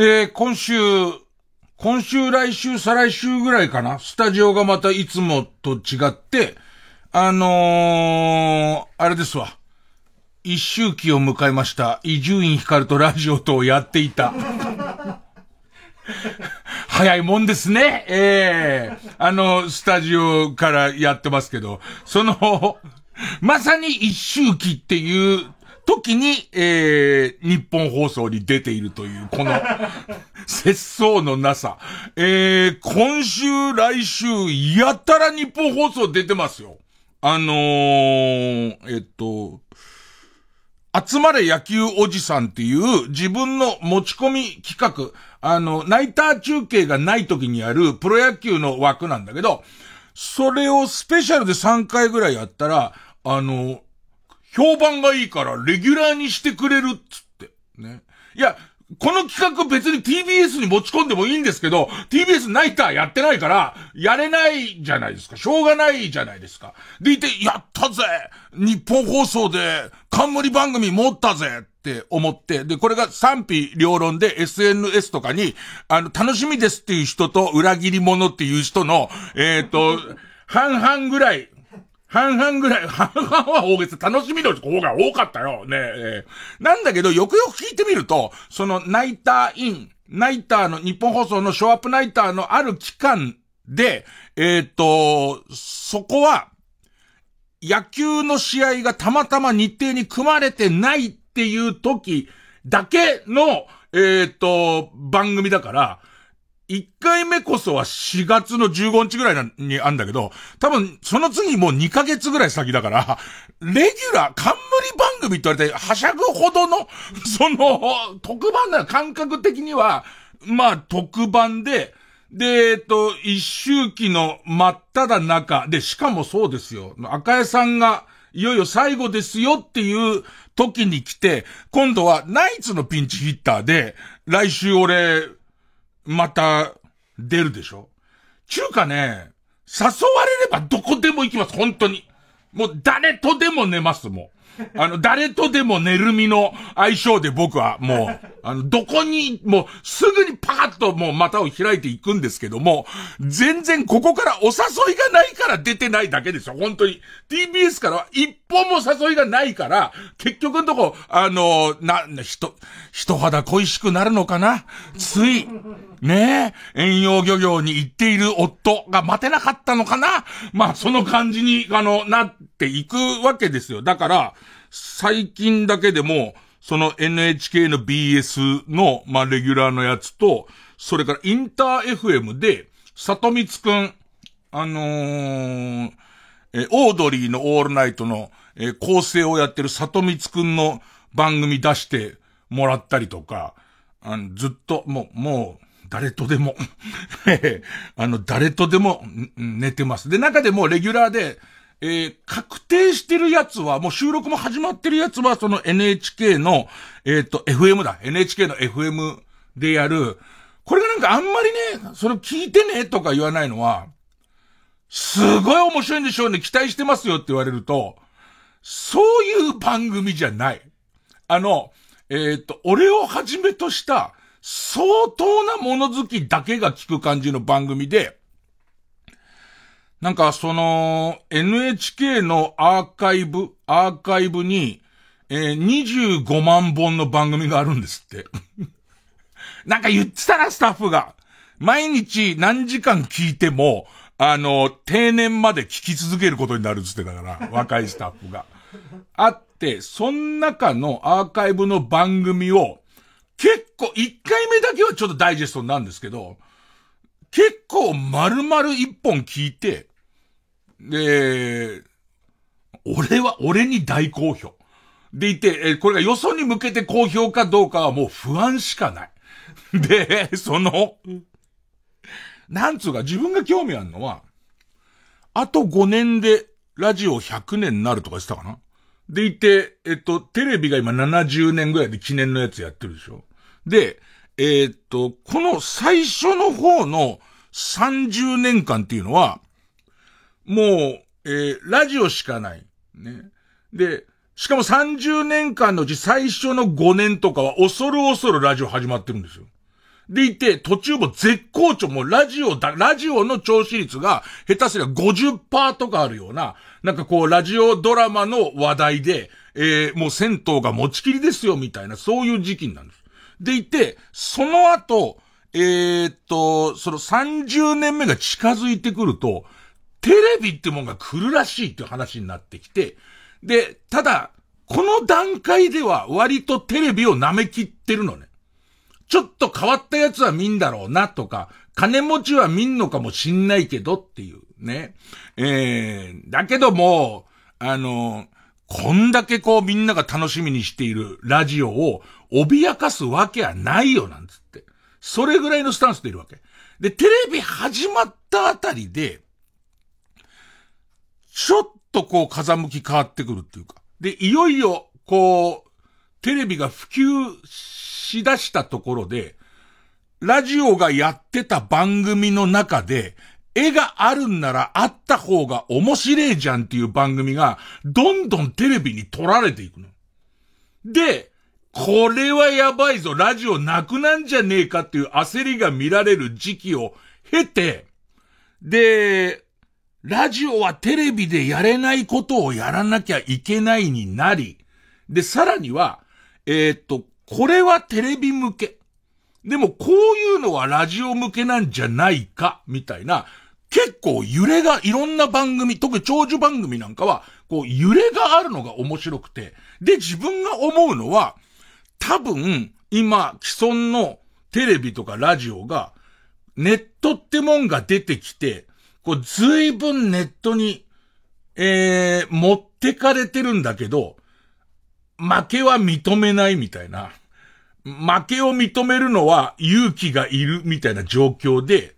えー、今週、今週、来週、再来週ぐらいかな？スタジオがまたいつもと違って、あのー、あれですわ。一周期を迎えました。伊集院光とラジオとをやっていた。早いもんですね。ええー、あの、スタジオからやってますけど、その、まさに一周期っていう時に、えー、日本放送に出ているという、この、節操のなさ。えー、今週、来週、やたら日本放送出てますよ。あのー、えっと、集まれ野球おじさんっていう自分の持ち込み企画、あの、ナイター中継がない時にあるプロ野球の枠なんだけど、それをスペシャルで3回ぐらいやったら、あの、評判がいいからレギュラーにしてくれるっつって。ね。いや、この企画別に TBS に持ち込んでもいいんですけど、TBS ナイターやってないから、やれないじゃないですか。しょうがないじゃないですか。でいて、やったぜ日本放送で冠番組持ったぜって思って、で、これが賛否両論で SNS とかに、あの、楽しみですっていう人と裏切り者っていう人の、えっ、ー、と、半々ぐらい、半々ぐらい、半々は大げさ、楽しみの方が多かったよ。ねえ、なんだけど、よくよく聞いてみると、そのナイターイン、ナイターの、日本放送のショーアップナイターのある期間で、えっ、ー、と、そこは、野球の試合がたまたま日程に組まれてないっていう時だけの、えっ、ー、と、番組だから、1回目こそは4月の15日ぐらいにあんだけど、多分その次もう2ヶ月ぐらい先だから、レギュラー、冠番組って言われて、はしゃぐほどの、その、特番な感覚的には、まあ特番で、で、えっと、一周期の真っ只中で、しかもそうですよ。赤江さんが、いよいよ最後ですよっていう時に来て、今度はナイツのピンチヒッターで、来週俺、また、出るでしょ？ちゅうかね、誘われればどこでも行きます、本当に。もう誰とでも寝ます、もう。あの、誰とでも寝るみの相性で僕はもう、あの、どこに、もう、すぐにパカッともう股を開いていくんですけども、全然ここからお誘いがないから出てないだけですよ、本当に。TBS からは一本も誘いがないから、結局のとこ、あの、な、人、人肌恋しくなるのかな？つい、ねえ、遠洋漁業に行っている夫が待てなかったのかな？まあ、その感じに、あの、なっていくわけですよ。だから、最近だけでも、その NHK の BS の、まあ、レギュラーのやつと、それからインター FM で、里光くん、あのー、え、オードリーのオールナイトの、え構成をやってる里光くんの番組出してもらったりとか、あの、ずっと、もう、もう、誰とでも あの、誰とでも寝てます。で、中でもレギュラーで、えー、確定してるやつは、もう収録も始まってるやつは、その NHK の、えっ、ー、と、FM だ。NHK の FM でやる。これがなんかあんまりね、それ聞いてねとか言わないのは、すごい面白いんでしょうね、期待してますよって言われると、そういう番組じゃない。あの、えっ、と、俺をはじめとした、相当な物好きだけが聞く感じの番組で、なんかその NHK のアーカイブ、アーカイブに、えー、25万本の番組があるんですって。なんか言ってたな、スタッフが。毎日何時間聞いても、あの、定年まで聞き続けることになるっつってたから、若いスタッフが。あって、その中のアーカイブの番組を、結構、1回目だけはちょっとダイジェストなんですけど、結構丸々一本聞いて、で、俺は、俺に大好評。でいて、え、これがよそに向けて好評かどうかはもう不安しかない。で、その、なんつうか自分が興味あるのは、あと5年でラジオ100年になるとか言ってたかな？でいて、えっと、テレビが今70年ぐらいで記念のやつやってるでしょ？で、えー、っと、この最初の方の30年間っていうのは、もう、えー、ラジオしかない。ね。で、しかも30年間のうち最初の5年とかは恐る恐るラジオ始まってるんですよ。でいて、途中も絶好調、もうラジオだ、ラジオの聴取率が下手すりゃ50%とかあるような、なんかこう、ラジオドラマの話題で、えー、もう銭湯が持ちきりですよ、みたいな、そういう時期なんです。でいて、その後、えー、っと、その30年目が近づいてくると、テレビってもんが来るらしいっていう話になってきて、で、ただ、この段階では割とテレビを舐めきってるのね。ちょっと変わったやつは見んだろうなとか、金持ちは見んのかもしんないけどっていうね。えー、だけども、あの、こんだけこうみんなが楽しみにしているラジオを脅かすわけはないよなんつって。それぐらいのスタンスでいるわけ。で、テレビ始まったあたりで、ちょっとこう風向き変わってくるっていうか。で、いよいよ、こう、テレビが普及しだしたところで、ラジオがやってた番組の中で、絵があるんならあった方が面白いじゃんっていう番組が、どんどんテレビに撮られていくの。で、これはやばいぞ、ラジオなくなんじゃねえかっていう焦りが見られる時期を経て、で、ラジオはテレビでやれないことをやらなきゃいけないになり、で、さらには、えー、っと、これはテレビ向け。でもこういうのはラジオ向けなんじゃないか、みたいな、結構揺れが、いろんな番組、特に長寿番組なんかは、こう揺れがあるのが面白くて、で、自分が思うのは、多分、今、既存のテレビとかラジオが、ネットってもんが出てきて、こう、随分ネットに、えー、持ってかれてるんだけど、負けは認めないみたいな。負けを認めるのは勇気がいるみたいな状況で、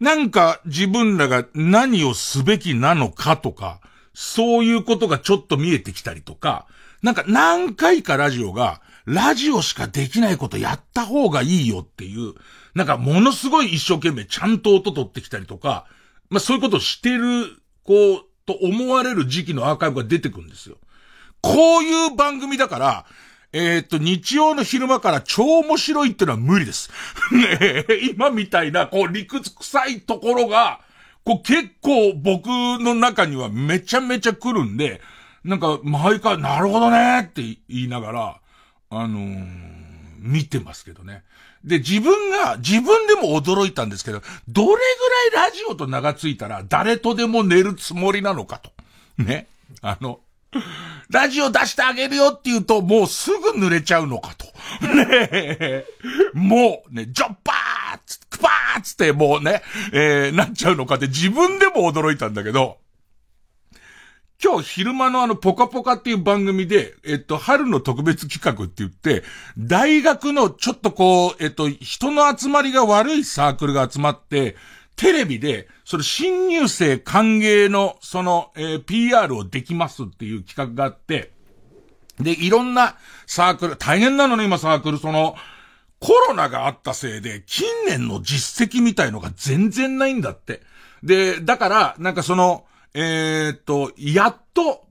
なんか自分らが何をすべきなのかとか、そういうことがちょっと見えてきたりとか、なんか何回かラジオが、ラジオしかできないことやった方がいいよっていう、なんかものすごい一生懸命ちゃんと音取ってきたりとか、まあそういうことをしてる、こう、と思われる時期のアーカイブが出てくるんですよ。こういう番組だから、え、っと、日曜の昼間から超面白いってのは無理です。ね今みたいな、こう、理屈臭いところが、こう、結構僕の中にはめちゃめちゃ来るんで、なんか、毎回、なるほどねって言いながら、あのー、見てますけどね。で、自分が、自分でも驚いたんですけど、どれぐらいラジオと名がついたら誰とでも寝るつもりなのかと。ね。あの、ラジオ出してあげるよって言うと、もうすぐ濡れちゃうのかと。ねえ。もう、ね、ジョッパーつ、クパーつってもうね、えー、なっちゃうのかって自分でも驚いたんだけど、今日昼間のあの、ポカポカっていう番組で、えっと、春の特別企画って言って、大学のちょっとこう、えっと、人の集まりが悪いサークルが集まって、テレビで、それ新入生歓迎の、その、えー、PR をできますっていう企画があって、で、いろんなサークル、大変なのね、今サークル、その、コロナがあったせいで、近年の実績みたいのが全然ないんだって。で、だから、なんかその、えー、っと、やっと、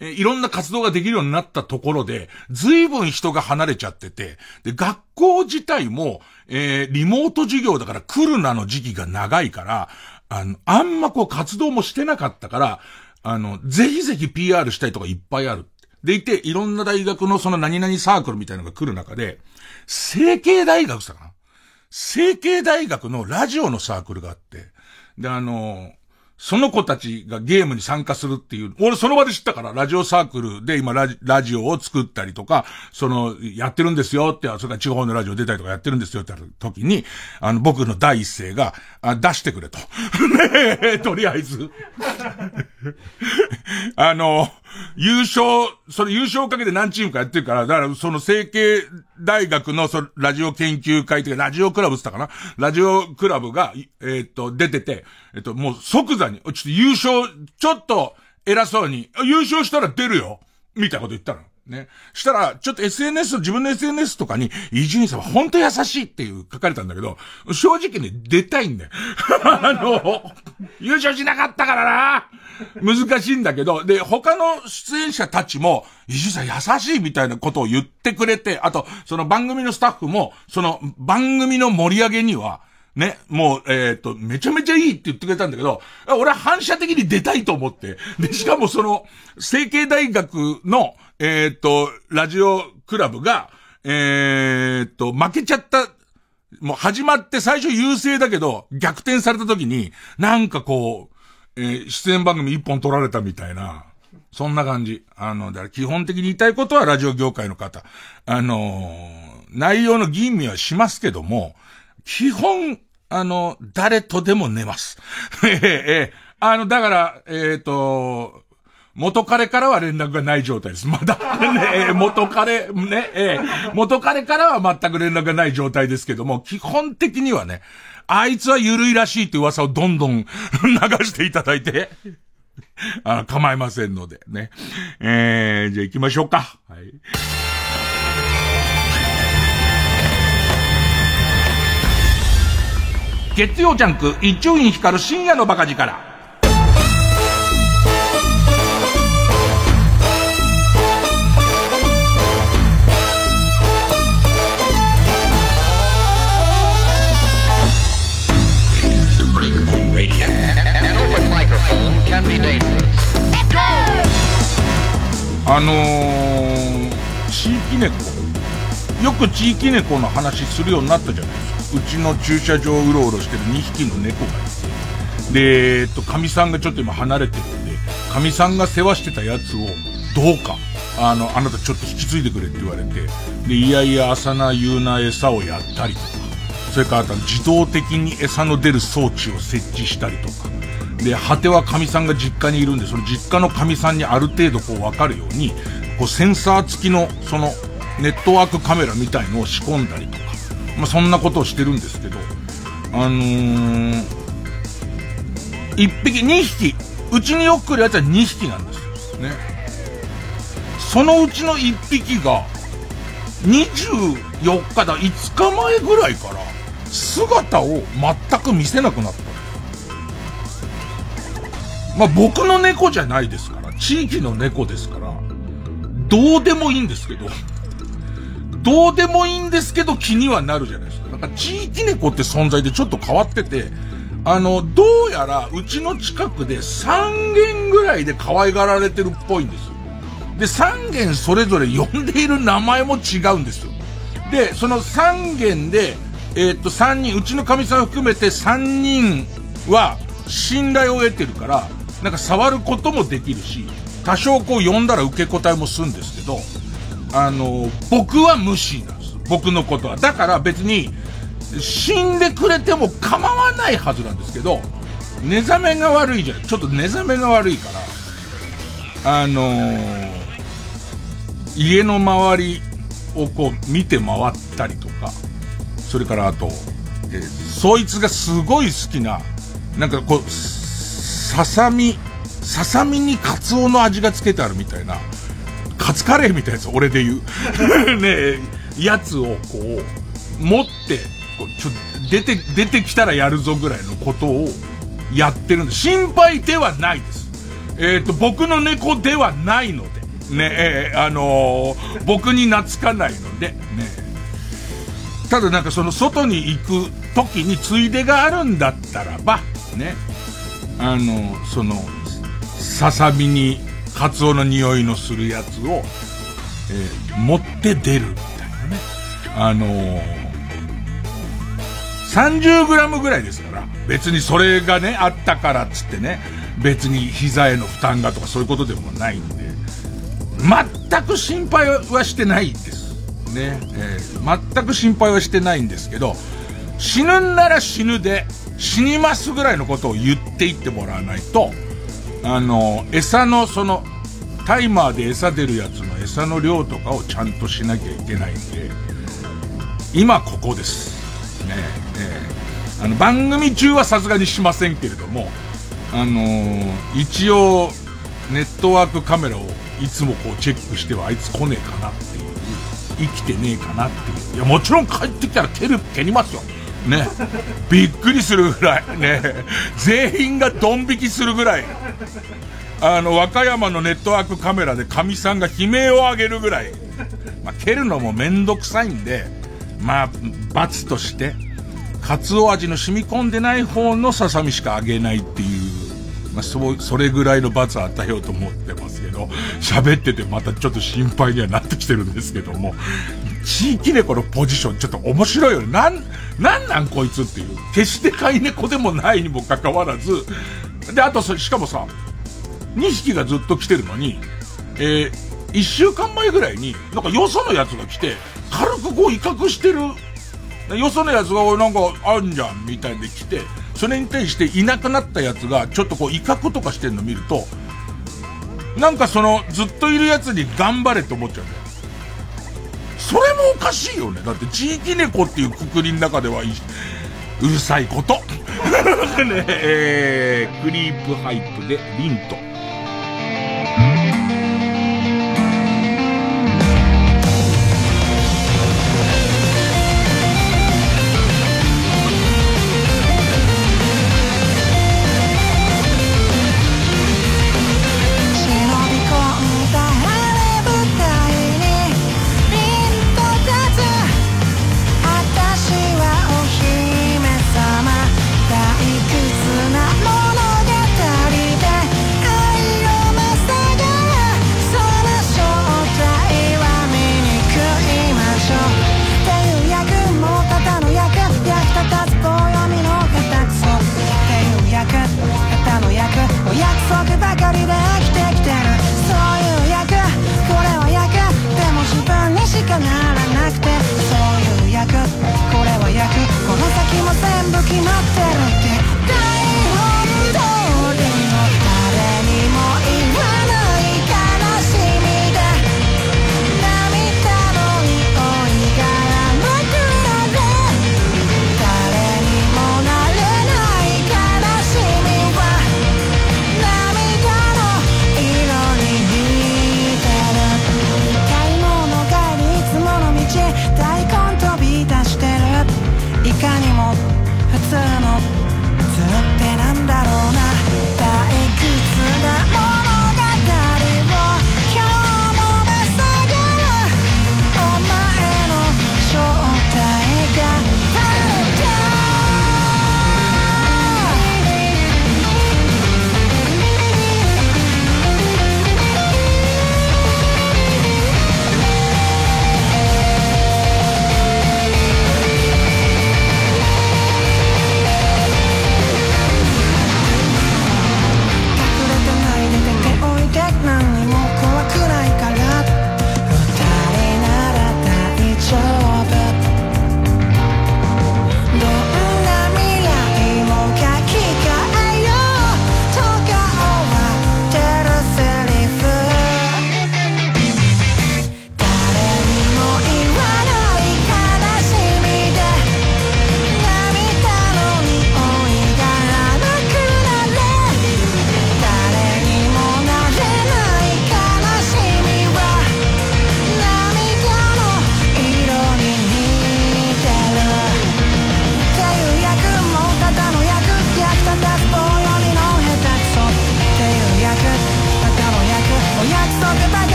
えいろんな活動ができるようになったところで、随分人が離れちゃってて、で、学校自体も、えー、リモート授業だから来るなの時期が長いから、あの、あんまこう活動もしてなかったから、あの、ぜひぜひ PR したいとかいっぱいある。でいて、いろんな大学のその何々サークルみたいなのが来る中で、成形大学さかな？成形大学のラジオのサークルがあって、で、あの、その子たちがゲームに参加するっていう、俺その場で知ったから、ラジオサークルで今ラジラジオを作ったりとか、その、やってるんですよって、それから地方のラジオ出たりとかやってるんですよって時に、あの、僕の第一声が、あ出してくれと。ねえ、とりあえず。あの、優勝、それ優勝をかけて何チームかやってるから、だからその成形大学のそラジオ研究会というか、ラジオクラブって言ったかな？ラジオクラブが、え、っと、出てて、えっと、もう即座に、ちょっと優勝、ちょっと偉そうに、優勝したら出るよみたいなこと言ったの。ね。したら、ちょっと SNS、自分の SNS とかに、伊集院さんは本当優しいっていう書かれたんだけど、正直ね、出たいんだよ。あの、優勝しなかったからな難しいんだけど、で、他の出演者たちも、伊集院さん優しいみたいなことを言ってくれて、あと、その番組のスタッフも、その番組の盛り上げには、ね、もう、えっ、ー、と、めちゃめちゃいいって言ってくれたんだけど、俺は反射的に出たいと思って。で、しかもその、成形大学の、えっ、ー、と、ラジオクラブが、えっ、ー、と、負けちゃった、もう始まって最初優勢だけど、逆転された時に、なんかこう、えー、出演番組一本取られたみたいな、そんな感じ。あの、だから基本的に言いたいことはラジオ業界の方。あの内容の吟味はしますけども、基本、あの、誰とでも寝ます。ええ、あの、だから、えっ、ー、と、元彼からは連絡がない状態です。まだ、ね、元彼、ね、ええ、元彼からは全く連絡がない状態ですけども、基本的にはね、あいつは緩いらしいって噂をどんどん 流していただいて、あ構いませんので、ね。えー、じゃあ行きましょうか。はい。月曜ジャンク一丁院光る深夜のバカ力。あのー、地域猫。よく地域猫の話するようになったじゃないですか。うちの駐車場をうろうろしてる2匹の猫がいて、で、えっと、神さんがちょっと今離れてるんで、神さんが世話してたやつを、どうか、あの、あなたちょっと引き継いでくれって言われて、で、いやいや朝な夕な餌をやったりとか、それからあと自動的に餌の出る装置を設置したりとか、で、果ては神さんが実家にいるんで、その実家の神さんにある程度こうわかるように、こうセンサー付きの、その、ネットワークカメラみたいのを仕込んだりとか、まあ、そんなことをしてるんですけど、あのー、1匹、2匹、うちによく来るやつは2匹なんですよ。ね。そのうちの1匹が、24日だ、5日前ぐらいから、姿を全く見せなくなった。まあ、僕の猫じゃないですから、地域の猫ですから、どうでもいいんですけど、どうでもいいんですけど気にはなるじゃないですか。なんか地域猫って存在でちょっと変わってて、あの、どうやらうちの近くで3軒ぐらいで可愛がられてるっぽいんですよ。で、3軒それぞれ呼んでいる名前も違うんですよ。で、その3軒で、えー、っと、3人、うちの神さん含めて3人は信頼を得てるから、なんか触ることもできるし、多少こう呼んだら受け答えもするんですけど、あの、僕は無視なんです。僕のことは。だから別に、死んでくれても構わないはずなんですけど、寝覚めが悪いじゃん。ちょっと寝覚めが悪いから、あのー、家の周りをこう見て回ったりとか、それからあと、えー、そいつがすごい好きな、なんかこう、ささみ、ささみにカツオの味がつけてあるみたいな、カツカレーみたいなやつ、俺で言う。ねやつをこう、持って、こうちょ出て、出てきたらやるぞぐらいのことをやってるんで、心配ではないです。えっ、ー、と、僕の猫ではないので、ね、えー、あのー、僕に懐かないので、ね。ただなんかその外に行く時についでがあるんだったらば、ね、あの、その、ささみにカツオの匂いのするやつを、えー、持って出るみたいなね。あのー、30g ぐらいですから、別にそれがね、あったからっつってね、別に膝への負担がとかそういうことでもないんで、全く心配はしてないです。ね。えー、全く心配はしてないんですけど、死ぬんなら死ぬで、死にますぐらいのことを言っていってもらわないと、あの、餌のその、タイマーで餌出るやつの餌の量とかをちゃんとしなきゃいけないんで、今ここです。ねえ、あの、番組中はさすがにしませんけれども、あのー、一応、ネットワークカメラをいつもこうチェックしてはあいつ来ねえかなっていう、生きてねえかなっていう。いや、もちろん帰ってきたら蹴る、蹴りますよ。ね。びっくりするぐらい。ね。全員がドン引きするぐらい。あの、和歌山のネットワークカメラで神さんが悲鳴を上げるぐらい。まあ、蹴るのもめんどくさいんで、まあ、罰として、カツオ味の染み込んでない方のささみしかあげないっていう、まあ、そ、それぐらいの罰を与えようと思ってますけど、喋っててまたちょっと心配にはなってきてるんですけども、地域猫のポジションちょっと面白いよね。なん、なんなんこいつっていう。決して飼い猫でもないにもかかわらず、で、あとそれ、しかもさ、2匹がずっと来てるのに、えー、1週間前ぐらいに、なんかよそのやつが来て、軽くこう威嚇してる、よそのやつが、なんか、あんじゃん、みたいで来て、それに対していなくなったやつが、ちょっとこう威嚇とかしてるの見ると、なんかその、ずっといるやつに頑張れって思っちゃうんだよ。それもおかしいよね。だって地域猫っていうくくりの中では、うるさいこと。ねえー、クリープハイプでリント。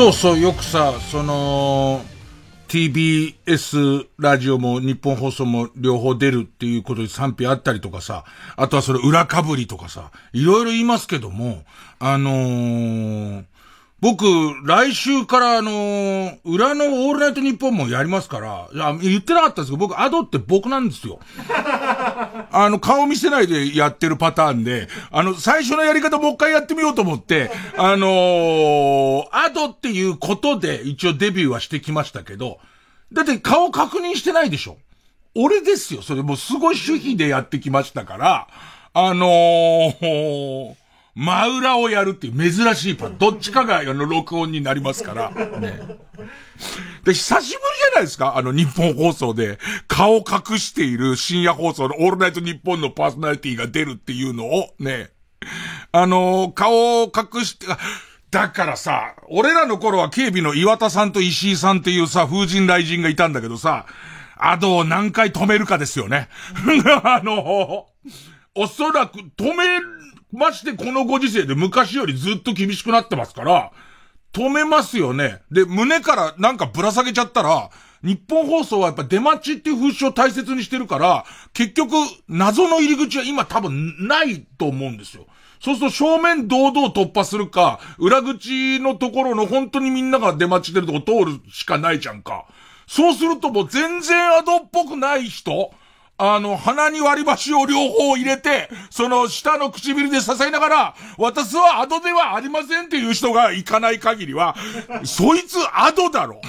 そうそう、よくさ、その、TBS ラジオも日本放送も両方出るっていうことで賛否あったりとかさ、あとはそれ裏かぶりとかさ、いろいろ言いますけども、あのー、僕、来週からあのー、裏のオールナイトニッポンもやりますから、いや、言ってなかったんですけど、僕、アドって僕なんですよ。あの、顔見せないでやってるパターンで、あの、最初のやり方もう一回やってみようと思って、あのー、アドっていうことで一応デビューはしてきましたけど、だって顔確認してないでしょ俺ですよ。それもうすごい主義でやってきましたから、あのー、真裏をやるっていう珍しいパン。どっちかがあの録音になりますから。ね。で、久しぶりじゃないですか？あの日本放送で顔隠している深夜放送のオールナイト日本のパーソナリティが出るっていうのをね、あの顔を隠して、だからさ、俺らの頃は警備の岩田さんと石井さんっていうさ、風神雷神がいたんだけどさ、アドを何回止めるかですよね。あの、おそらく止め、ましてこのご時世で昔よりずっと厳しくなってますから、止めますよね。で、胸からなんかぶら下げちゃったら、日本放送はやっぱ出待ちっていう風習を大切にしてるから、結局、謎の入り口は今多分ないと思うんですよ。そうすると正面堂々突破するか、裏口のところの本当にみんなが出待ちしてるとこ通るしかないじゃんか。そうするともう全然アドっぽくない人あの、鼻に割り箸を両方入れて、その下の唇で支えながら、私はアドではありませんっていう人が行かない限りは、そいつアドだろ。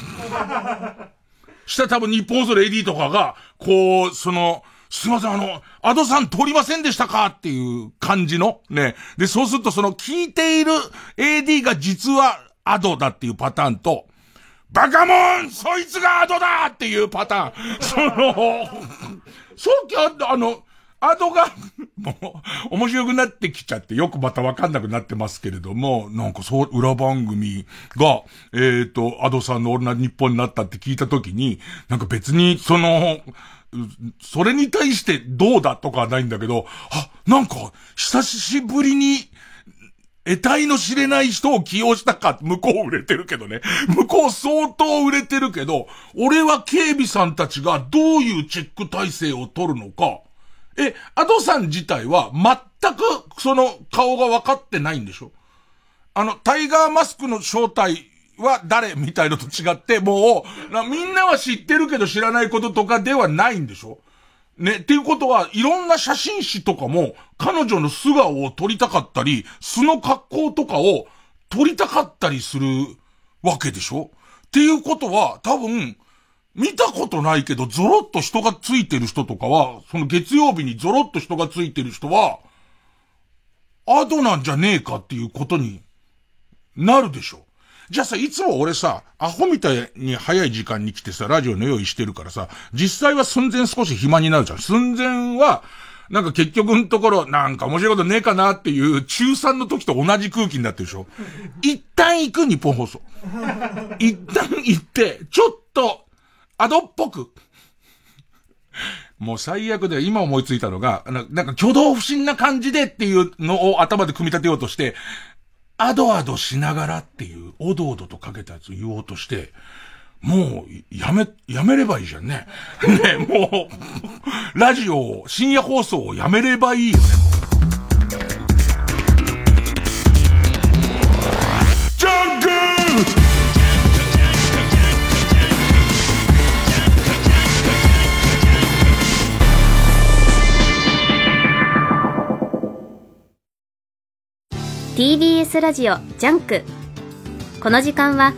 した多分日本放送の AD とかが、こう、その、すいません、あの、アドさん通りませんでしたかっていう感じの、ね。で、そうするとその聞いている AD が実はアドだっていうパターンと、バカモンそいつがアドだっていうパターン。その、そうきあ、あの、アドが、もう、面白くなってきちゃって、よくまたわかんなくなってますけれども、なんかそう、裏番組が、えっ、ー、と、アドさんのオールナ日本になったって聞いたときに、なんか別に、その、それに対してどうだとかはないんだけど、あ、なんか、久しぶりに、得体の知れない人を起用したか、向こう売れてるけどね。向こう相当売れてるけど、俺は警備さんたちがどういうチェック体制を取るのか、え、アドさん自体は全くその顔が分かってないんでしょ？あの、タイガーマスクの正体は誰みたいのと違って、もう、みんなは知ってるけど知らないこととかではないんでしょ？ね、っていうことは、いろんな写真誌とかも、彼女の素顔を撮りたかったり、素の格好とかを撮りたかったりするわけでしょ？っていうことは、多分、見たことないけど、ゾロッと人がついてる人とかは、その月曜日にゾロッと人がついてる人は、アドなんじゃねえかっていうことになるでしょ。じゃあさ、いつも俺さ、アホみたいに早い時間に来てさ、ラジオの用意してるからさ、実際は寸前少し暇になるじゃん。寸前は、なんか結局のところ、なんか面白いことねえかなっていう中3の時と同じ空気になってるでしょ。一旦行く日本放送。一旦行って、ちょっと、アドっぽく。もう最悪で今思いついたのが、なんか挙動不審な感じでっていうのを頭で組み立てようとして、アドアドしながらっていう、おどおどとかけたやつ言おうとして、もう、やめ、やめればいいじゃんね。ね、もう、ラジオ、深夜放送をやめればいいよね。TBS ラジオジャンクこの時間は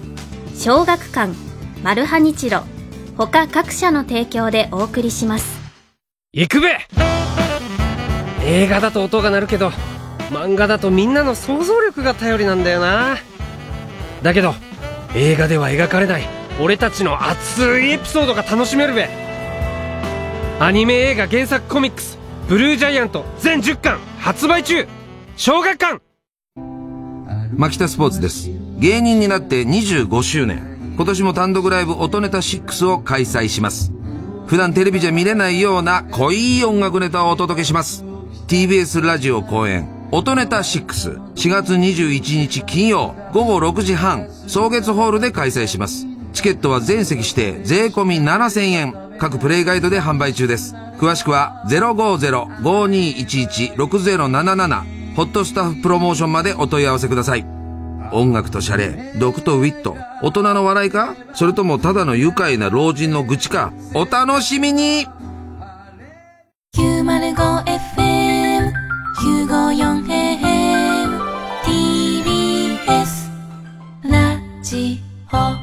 小学館マルハニチロ他各社の提供でお送りします。行くべ!映画だと音が鳴るけど漫画だとみんなの想像力が頼りなんだよな。だけど映画では描かれない俺たちの熱いエピソードが楽しめるべ。アニメ映画原作コミックス「 BLUE GIANT」全10巻発売中。小学館!牧田スポーツです。芸人になって25周年。今年も単独ライブ音ネタ6を開催します。普段テレビじゃ見れないような濃い音楽ネタをお届けします。TBS ラジオ公演、音ネタ6。4月21日金曜午後6時半、草月ホールで開催します。チケットは全席指定、税込7000円。各プレイガイドで販売中です。詳しくは050-5211-6077ホットスタッフプロモーションまでお問い合わせください。音楽とシャレ、毒とウィット、大人の笑いか？それともただの愉快な老人の愚痴か？お楽しみに !905FM、954AM、TBS、ラジオ。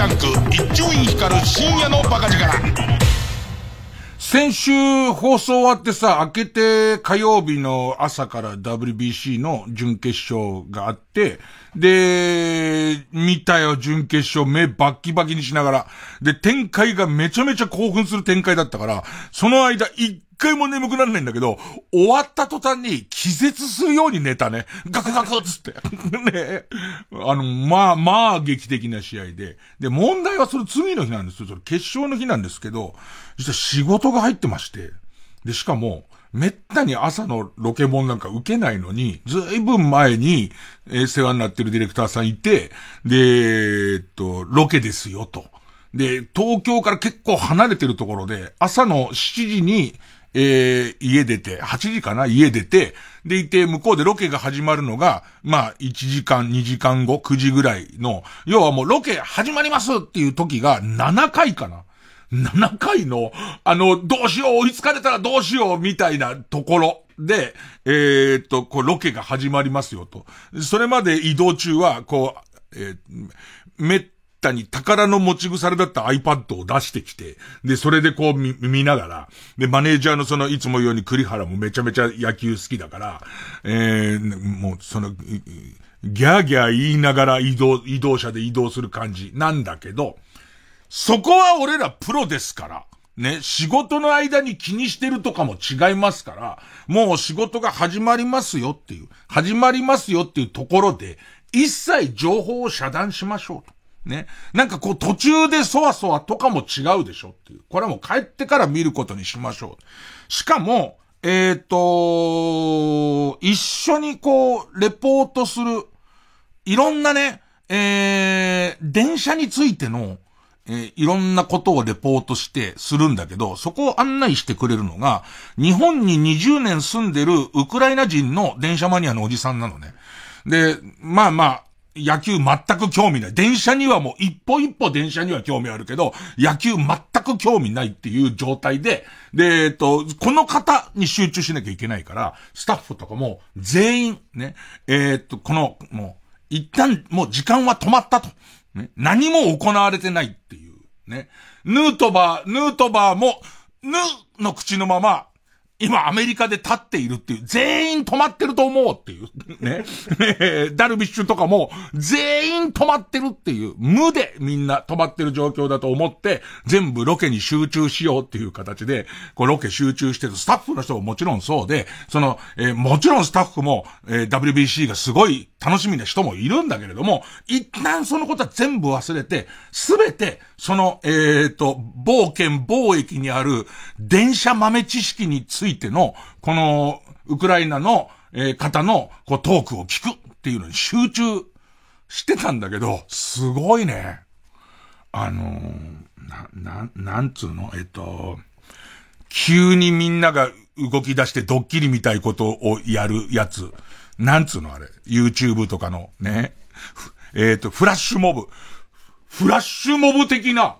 ジャンク一丁院光る深夜のバカ力。先週放送終わってさ、明けて火曜日の朝から WBC の準決勝があって、で、見たよ、準決勝、目バッキバキにしながら。で、展開がめちゃめちゃ興奮する展開だったから、その間、一回も眠くならないんだけど、終わった途端に気絶するように寝たね。ガクガクっつって。ねあの、まあ、まあ、劇的な試合で。で、問題はそれ次の日なんですよ。それ決勝の日なんですけど、実は仕事が入ってまして。で、しかも、めったに朝のロケ本なんか受けないのに、ずいぶん前に、えー、世話になってるディレクターさんいて、で、えっと、ロケですよと。で、東京から結構離れてるところで、朝の7時に、えー、家出て、8時かな家出て、でいて、向こうでロケが始まるのが、まあ、1時間、2時間後、9時ぐらいの、要はもうロケ始まりますっていう時が7回かな。7回の、あの、どうしよう、追いつかれたらどうしよう、みたいなところで、えー、っと、こう、ロケが始まりますよと。それまで移動中は、こう、えー、めったに宝の持ち腐れだった iPad を出してきて、で、それでこう見、見ながら、で、マネージャーのその、いつもように栗原もめちゃめちゃ野球好きだから、えー、もう、その、ギャーギャー言いながら移動、移動車で移動する感じなんだけど、そこは俺らプロですから。ね、仕事の間に気にしてるとかも違いますから、もう仕事が始まりますよっていう、始まりますよっていうところで、一切情報を遮断しましょうと。ね。なんかこう途中でそわそわとかも違うでしょっていう。これはもう帰ってから見ることにしましょう。しかも、えっ、ー、と、一緒にこう、レポートする、いろんなね、えー、電車についての、えー、いろんなことをレポートしてするんだけど、そこを案内してくれるのが、日本に20年住んでるウクライナ人の電車マニアのおじさんなのね。で、まあまあ、野球全く興味ない。電車にはもう一歩一歩電車には興味あるけど、野球全く興味ないっていう状態で、で、えっと、この方に集中しなきゃいけないから、スタッフとかも全員ね、えー、っと、この、もう、一旦もう時間は止まったと。ね、何も行われてないっていう。ね。ヌートバー、ヌートバーも、ヌの口のまま、今アメリカで立っているっていう、全員止まってると思うっていう、ね。ダルビッシュとかも、全員止まってるっていう、無でみんな止まってる状況だと思って、全部ロケに集中しようっていう形で、こうロケ集中してるスタッフの人ももちろんそうで、その、えー、もちろんスタッフも、えー、WBC がすごい楽しみな人もいるんだけれども、一旦そのことは全部忘れて、すべて、その、えっ、ー、と、冒険、貿易にある電車豆知識についての、この、ウクライナの、えー、方の、こう、トークを聞くっていうのに集中してたんだけど、すごいね。あのー、な、な、なんつうの？えっと、急にみんなが動き出してドッキリみたいことをやるやつ。なんつうのあれ？YouTube とかのね。えっ、ー、と、フラッシュモブ。フラッシュモブ的な、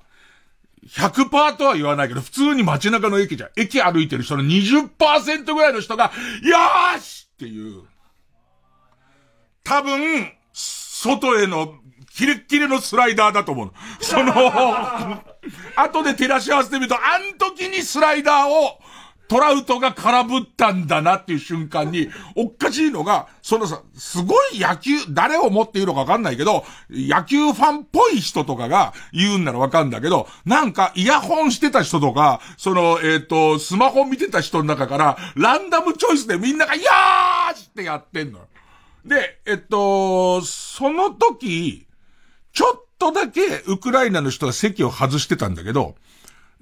100%とは言わないけど、普通に街中の駅じゃ、駅歩いてる人の20%ぐらいの人が、よーしっていう。多分、外への、キレッキレのスライダーだと思うその、後で照らし合わせてみると、あん時にスライダーを、トラウトが空振ったんだなっていう瞬間に、おっかしいのが、そのさ、すごい野球、誰を持っているのかわかんないけど、野球ファンっぽい人とかが言うんならわかんだけど、なんかイヤホンしてた人とか、その、えっ、と、スマホ見てた人の中から、ランダムチョイスでみんなが、よーしってやってんの。で、えっと、その時、ちょっとだけウクライナの人が席を外してたんだけど、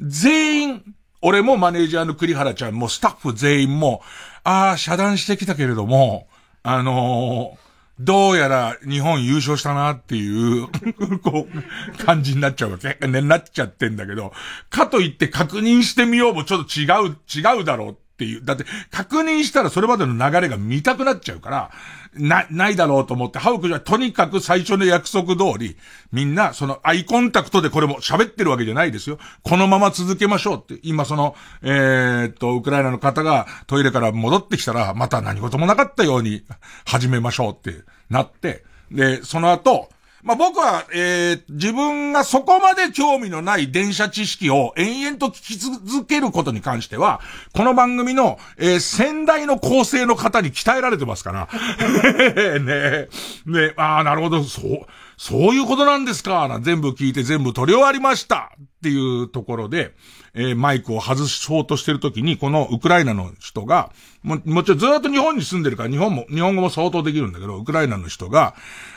全員、俺もマネージャーの栗原ちゃんもスタッフ全員も、ああ、遮断してきたけれども、あのー、どうやら日本優勝したなっていう こう、感じになっちゃうわけ。ね、なっちゃってんだけど、かといって確認してみようもちょっと違う、違うだろうっていう。だって、確認したらそれまでの流れが見たくなっちゃうから、な、ないだろうと思って、ハウクはとにかく最初の約束通り、みんな、そのアイコンタクトでこれも喋ってるわけじゃないですよ。このまま続けましょうって。今その、えー、っと、ウクライナの方がトイレから戻ってきたら、また何事もなかったように始めましょうってなって、で、その後、まあ、僕は、えー、自分がそこまで興味のない電車知識を延々と聞き続けることに関しては、この番組の、えー、先代の構成の方に鍛えられてますから。ねえ。ねえ。ああ、なるほど、そう、そういうことなんですか、な全部聞いて全部取り終わりましたっていうところで、えー、マイクを外そうとしてるときに、このウクライナの人が、も、もちろんずっと日本に住んでるから、日本も、日本語も相当できるんだけど、ウクライナの人が、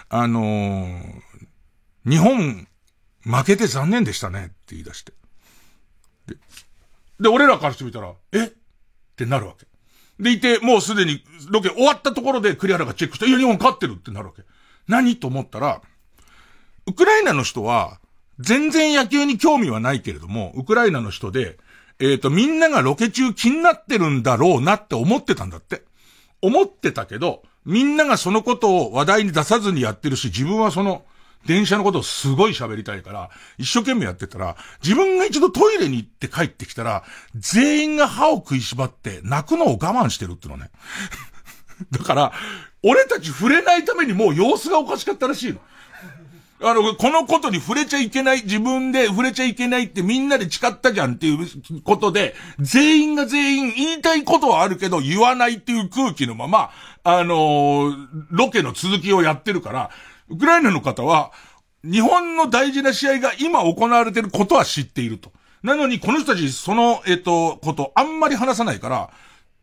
あのー、日本、負けて残念でしたねって言い出して。で、で、俺らからしてみたら、え？ってなるわけ。でいて、もうすでにロケ終わったところで栗原がチェックして、いや、日本勝ってるってなるわけ。何？と思ったら、ウクライナの人は、全然野球に興味はないけれども、ウクライナの人で、えっ、ー、と、みんながロケ中気になってるんだろうなって思ってたんだって。思ってたけど、みんながそのことを話題に出さずにやってるし、自分はその、電車のことをすごい喋りたいから、一生懸命やってたら、自分が一度トイレに行って帰ってきたら、全員が歯を食いしばって泣くのを我慢してるってのね。だから、俺たち触れないためにもう様子がおかしかったらしいの。あの、このことに触れちゃいけない、自分で触れちゃいけないってみんなで誓ったじゃんっていうことで、全員が全員言いたいことはあるけど言わないっていう空気のまま、あのー、ロケの続きをやってるから、ウクライナの方は、日本の大事な試合が今行われてることは知っていると。なのに、この人たち、その、えっ、と、こと、あんまり話さないから、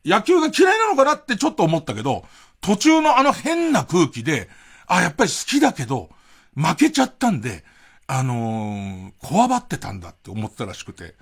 野球が嫌いなのかなってちょっと思ったけど、途中のあの変な空気で、あ、やっぱり好きだけど、負けちゃったんで、あのー、こわばってたんだって思ったらしくて。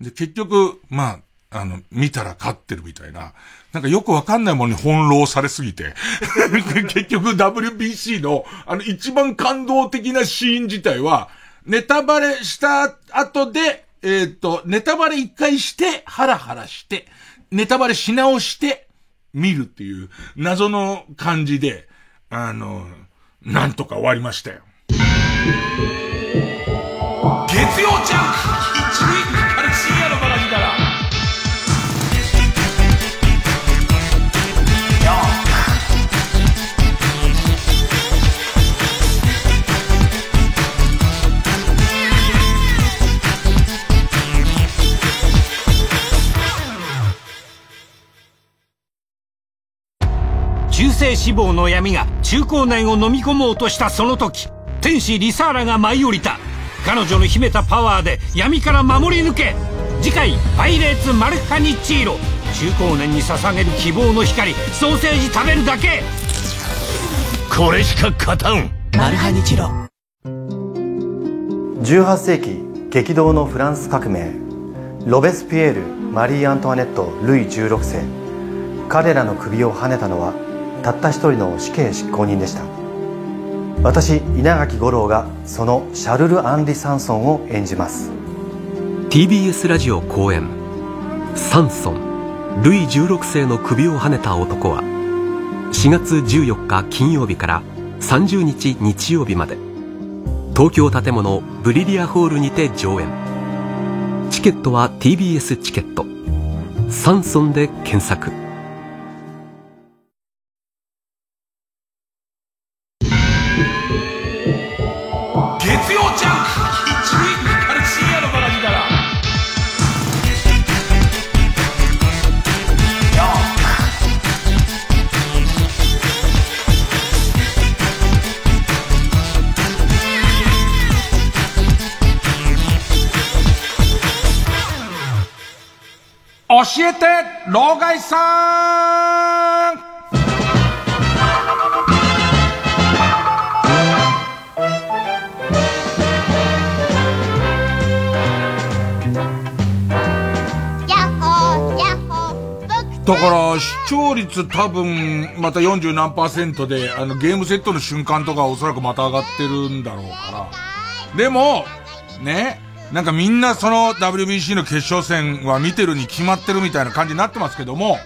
で、結局、まあ、あの、見たら勝ってるみたいな。なんかよくわかんないものに翻弄されすぎて。結局 WBC の、あの、一番感動的なシーン自体は、ネタバレした後で、えっ、ー、と、ネタバレ一回して、ハラハラして、ネタバレし直して、見るっていう謎の感じで、あの、なんとか終わりましたよ。月曜ジャンク。一から深夜のバカ力中性脂肪の闇が中高年を飲み込もうとしたその時天使リサーラが舞い降りた。彼女の秘めたパワーで闇から守り抜け。次回「パイレーツマルカニッチーロ」中高年に捧げる希望の光。ソーセージ食べるだけ。これしか勝たん。マルハニチロ。18世紀激動のフランス革命。ロベスピエールマリー・アントワネットルイ16世。彼らの首をはねたのはたった一人の死刑執行人でした私稲垣吾郎がそのシャルル・アンリ・サンソンを演じます。TBS ラジオ公演「サンソンルイ16世の首をはねた男」は4月14日金曜日から30日日曜日まで東京建物ブリリアホールにて上演。チケットは TBS チケット「サンソン」で検索。えて老害さん。だから、視聴率多分、また40何パーセントで、あの、ゲームセットの瞬間とかおそらくまた上がってるんだろうから。でも、ね、なんかみんなその WBC の決勝戦は見てるに決まってるみたいな感じになってますけども、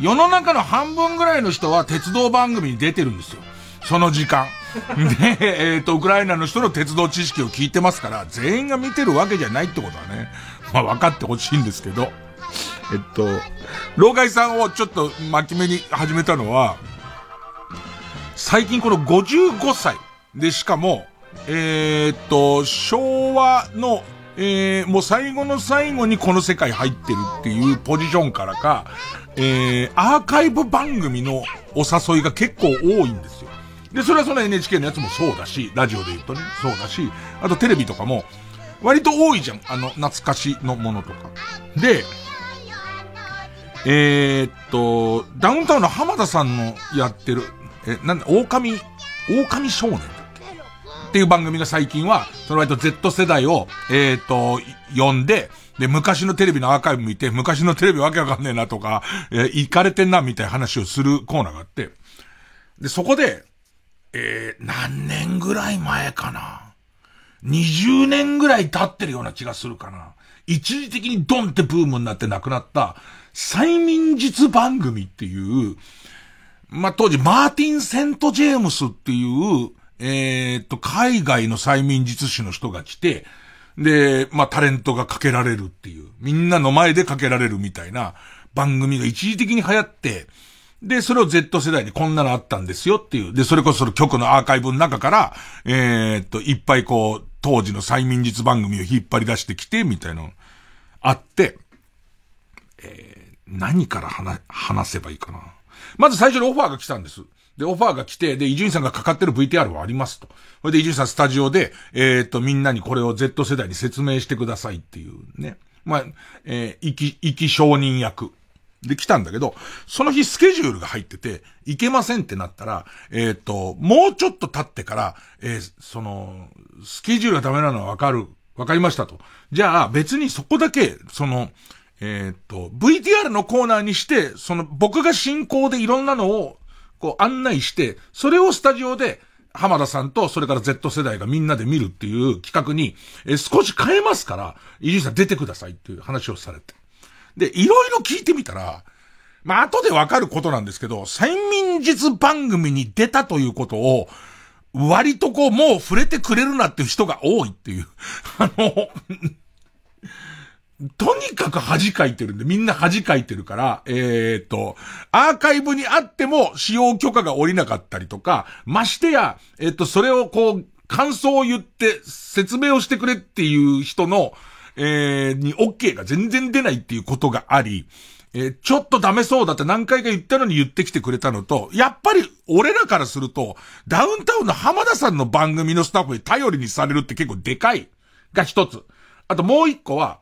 世の中の半分ぐらいの人は鉄道番組に出てるんですよ。その時間。で、えっ、ー、と、ウクライナの人の鉄道知識を聞いてますから、全員が見てるわけじゃないってことはね、まあ分かってほしいんですけど、えっと、老害さんをちょっと巻き目に始めたのは、最近この55歳、で、しかも、えー、っと、昭和の、えー、もう最後の最後にこの世界入ってるっていうポジションからか、えー、アーカイブ番組のお誘いが結構多いんですよ。で、それはその NHK のやつもそうだし、ラジオで言うとね、そうだし、あとテレビとかも、割と多いじゃん。あの、懐かしのものとか。で、えー、っと、ダウンタウンの浜田さんのやってる、え、なんだ、狼、狼少年っていう番組が最近は、その割と Z 世代を、えー、と、呼んで、で、昔のテレビのアーカイブ見て、昔のテレビわけわかんねえなとか、えー、行かれてんなみたいな話をするコーナーがあって、で、そこで、えー、何年ぐらい前かな？20年ぐらい経ってるような気がするかな？一時的にドンってブームになって亡くなった、催眠術番組っていう、まあ、当時マーティン・セント・ジェームスっていう、えー、っと、海外の催眠術師の人が来て、で、まあ、タレントがかけられるっていう、みんなの前でかけられるみたいな番組が一時的に流行って、で、それを Z 世代にこんなのあったんですよっていう。で、それこそその曲のアーカイブの中から、えー、っと、いっぱいこう、当時の催眠術番組を引っ張り出してきて、みたいなのあって、えー、何から話、話せばいいかな。まず最初にオファーが来たんです。で、オファーが来て、で、伊集院さんがかかってる VTR はありますと。それで伊集院さんスタジオで、えー、っと、みんなにこれを Z 世代に説明してくださいっていうね。まあ、えー、生き、生き証人役。で来たんだけど、その日スケジュールが入ってて、行けませんってなったら、えっ、ー、と、もうちょっと経ってから、えー、その、スケジュールがダメなのはわかる、わかりましたと。じゃあ別にそこだけ、その、えっ、ー、と、VTR のコーナーにして、その僕が進行でいろんなのを、こう案内して、それをスタジオで、浜田さんと、それから Z 世代がみんなで見るっていう企画に、え、少し変えますから、伊集院さん出てくださいっていう話をされて。で、いろいろ聞いてみたら、まあ、後でわかることなんですけど、催眠術番組に出たということを、割とこう、もう触れてくれるなっていう人が多いっていう。あの、とにかく恥かいてるんで、みんな恥かいてるから、えっ、と、アーカイブにあっても使用許可が下りなかったりとか、ましてや、えっ、と、それをこう、感想を言って説明をしてくれっていう人の、えー、に OK が全然出ないっていうことがあり、えー、ちょっとダメそうだって何回か言ったのに言ってきてくれたのと、やっぱり俺らからすると、ダウンタウンの浜田さんの番組のスタッフに頼りにされるって結構でかいが一つ。あともう一個は、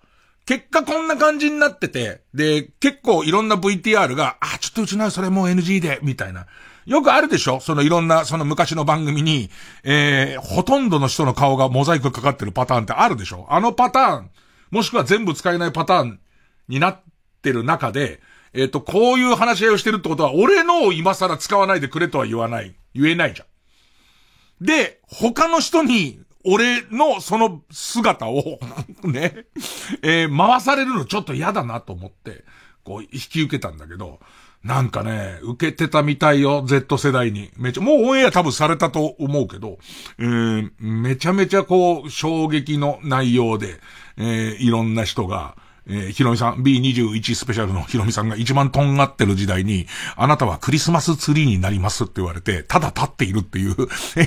結果こんな感じになってて、で、結構いろんな VTR が、あ、ちょっとうちのそれもう NG で、みたいな。よくあるでしょ？そのいろんな、その昔の番組に、えー、ほとんどの人の顔がモザイクかかってるパターンってあるでしょ？あのパターン、もしくは全部使えないパターンになってる中で、えっ、ー、と、こういう話し合いをしてるってことは、俺のを今更使わないでくれとは言わない。言えないじゃん。で、他の人に、俺のその姿をね、えー、回されるのちょっと嫌だなと思って、こう、引き受けたんだけど、なんかね、受けてたみたいよ、Z 世代に。めちゃ、もうオンエア多分されたと思うけど、えー、めちゃめちゃこう、衝撃の内容で、えー、いろんな人が、えー、ひろみさん、B21 スペシャルのひろみさんが一番とんがってる時代に、あなたはクリスマスツリーになりますって言われて、ただ立っているっていう、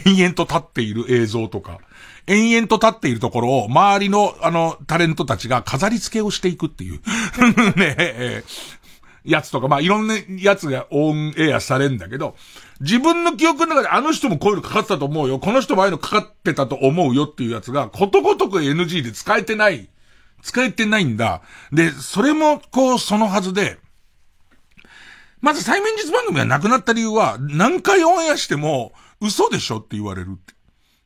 延々と立っている映像とか、延々と立っているところを、周りの、あの、タレントたちが飾り付けをしていくっていう、ねえー、やつとか、まあ、いろんなやつがオンエアされんだけど、自分の記憶の中であの人もこういうのかかってたと思うよ。この人もああいうのかかってたと思うよっていうやつが、ことごとく NG で使えてない。使えてないんだ。で、それも、こう、そのはずで、まず催眠術番組がなくなった理由は、何回オンエアしても、嘘でしょって言われるって。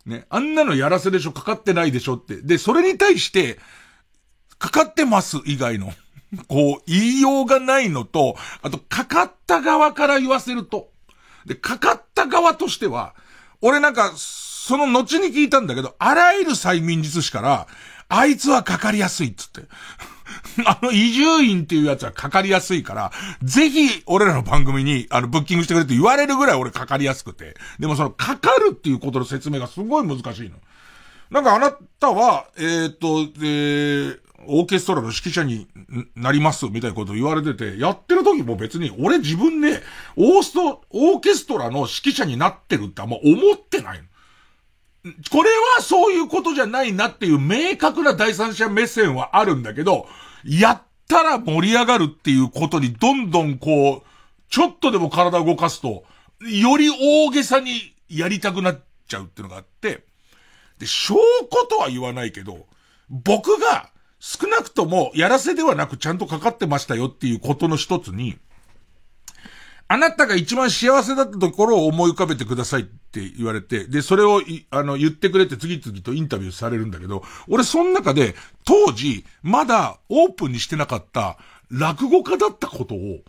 ね。あんなのやらせでしょかかってないでしょって。で、それに対して、かかってます以外の、こう、言いようがないのと、あと、かかった側から言わせると。で、かかった側としては、俺なんか、その後に聞いたんだけど、あらゆる催眠術師から、あいつはかかりやすいっつって。あの、移住院っていうやつはかかりやすいから、ぜひ、俺らの番組に、あの、ブッキングしてくれって言われるぐらい俺かかりやすくて。でもその、かかるっていうことの説明がすごい難しいの。なんかあなたは、えー、っと、えー、オーケストラの指揮者になりますみたいなこと言われてて、やってる時も別に俺自分でオースト、オーケストラの指揮者になってるってあんま思ってないの。これはそういうことじゃないなっていう明確な第三者目線はあるんだけど、やったら盛り上がるっていうことにどんどんこう、ちょっとでも体を動かすと、より大げさにやりたくなっちゃうっていうのがあって、で、証拠とは言わないけど、僕が少なくともやらせではなくちゃんとかかってましたよっていうことの一つに、あなたが一番幸せだったところを思い浮かべてください。ってって言われて、で、それをあの、言ってくれて次々とインタビューされるんだけど、俺その中で、当時、まだオープンにしてなかった落語家だったことを、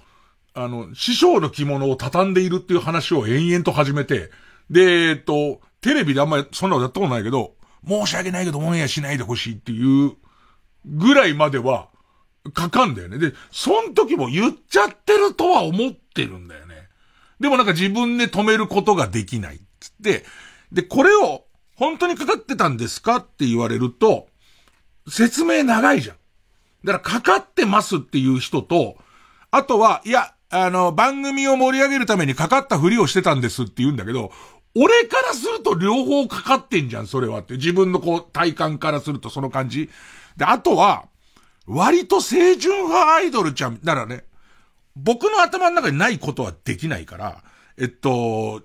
あの、師匠の着物を畳んでいるっていう話を延々と始めて、で、えっと、テレビであんまりそんなことやったことないけど、申し訳ないけどオンエアしないでほしいっていうぐらいまでは、かかんだよね。で、その時も言っちゃってるとは思ってるんだよね。でもなんか自分で止めることができないつって、で、これを本当にかかってたんですかって言われると、説明長いじゃん。だからかかってますっていう人と、あとは、いや、あの、番組を盛り上げるためにかかったふりをしてたんですって言うんだけど、俺からすると両方かかってんじゃん、それはって。自分のこう、体感からするとその感じ。で、あとは、割と清純派アイドルちゃん、ならね、僕の頭の中にないことはできないから、えっと、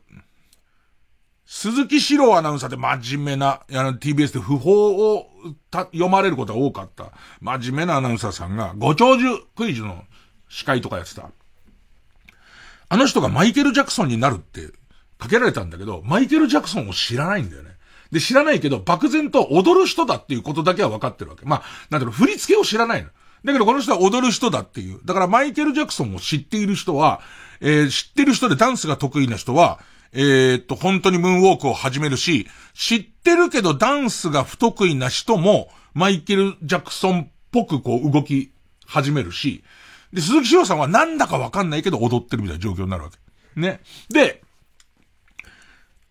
鈴木史郎アナウンサーで真面目な、あの TBS で不法を読まれることが多かった、真面目なアナウンサーさんが、ご長寿クイズの司会とかやってた。あの人がマイケル・ジャクソンになるってかけられたんだけど、マイケル・ジャクソンを知らないんだよね。で、知らないけど、漠然と踊る人だっていうことだけは分かってるわけ。まあ、なんだろう、振り付けを知らないの。だけどこの人は踊る人だっていう。だからマイケル・ジャクソンを知っている人は、えー、知ってる人でダンスが得意な人は、えー、っと、本当にムーンウォークを始めるし、知ってるけどダンスが不得意な人も、マイケル・ジャクソンっぽくこう動き始めるし、で、鈴木翔さんはなんだかわかんないけど踊ってるみたいな状況になるわけ。ね。で、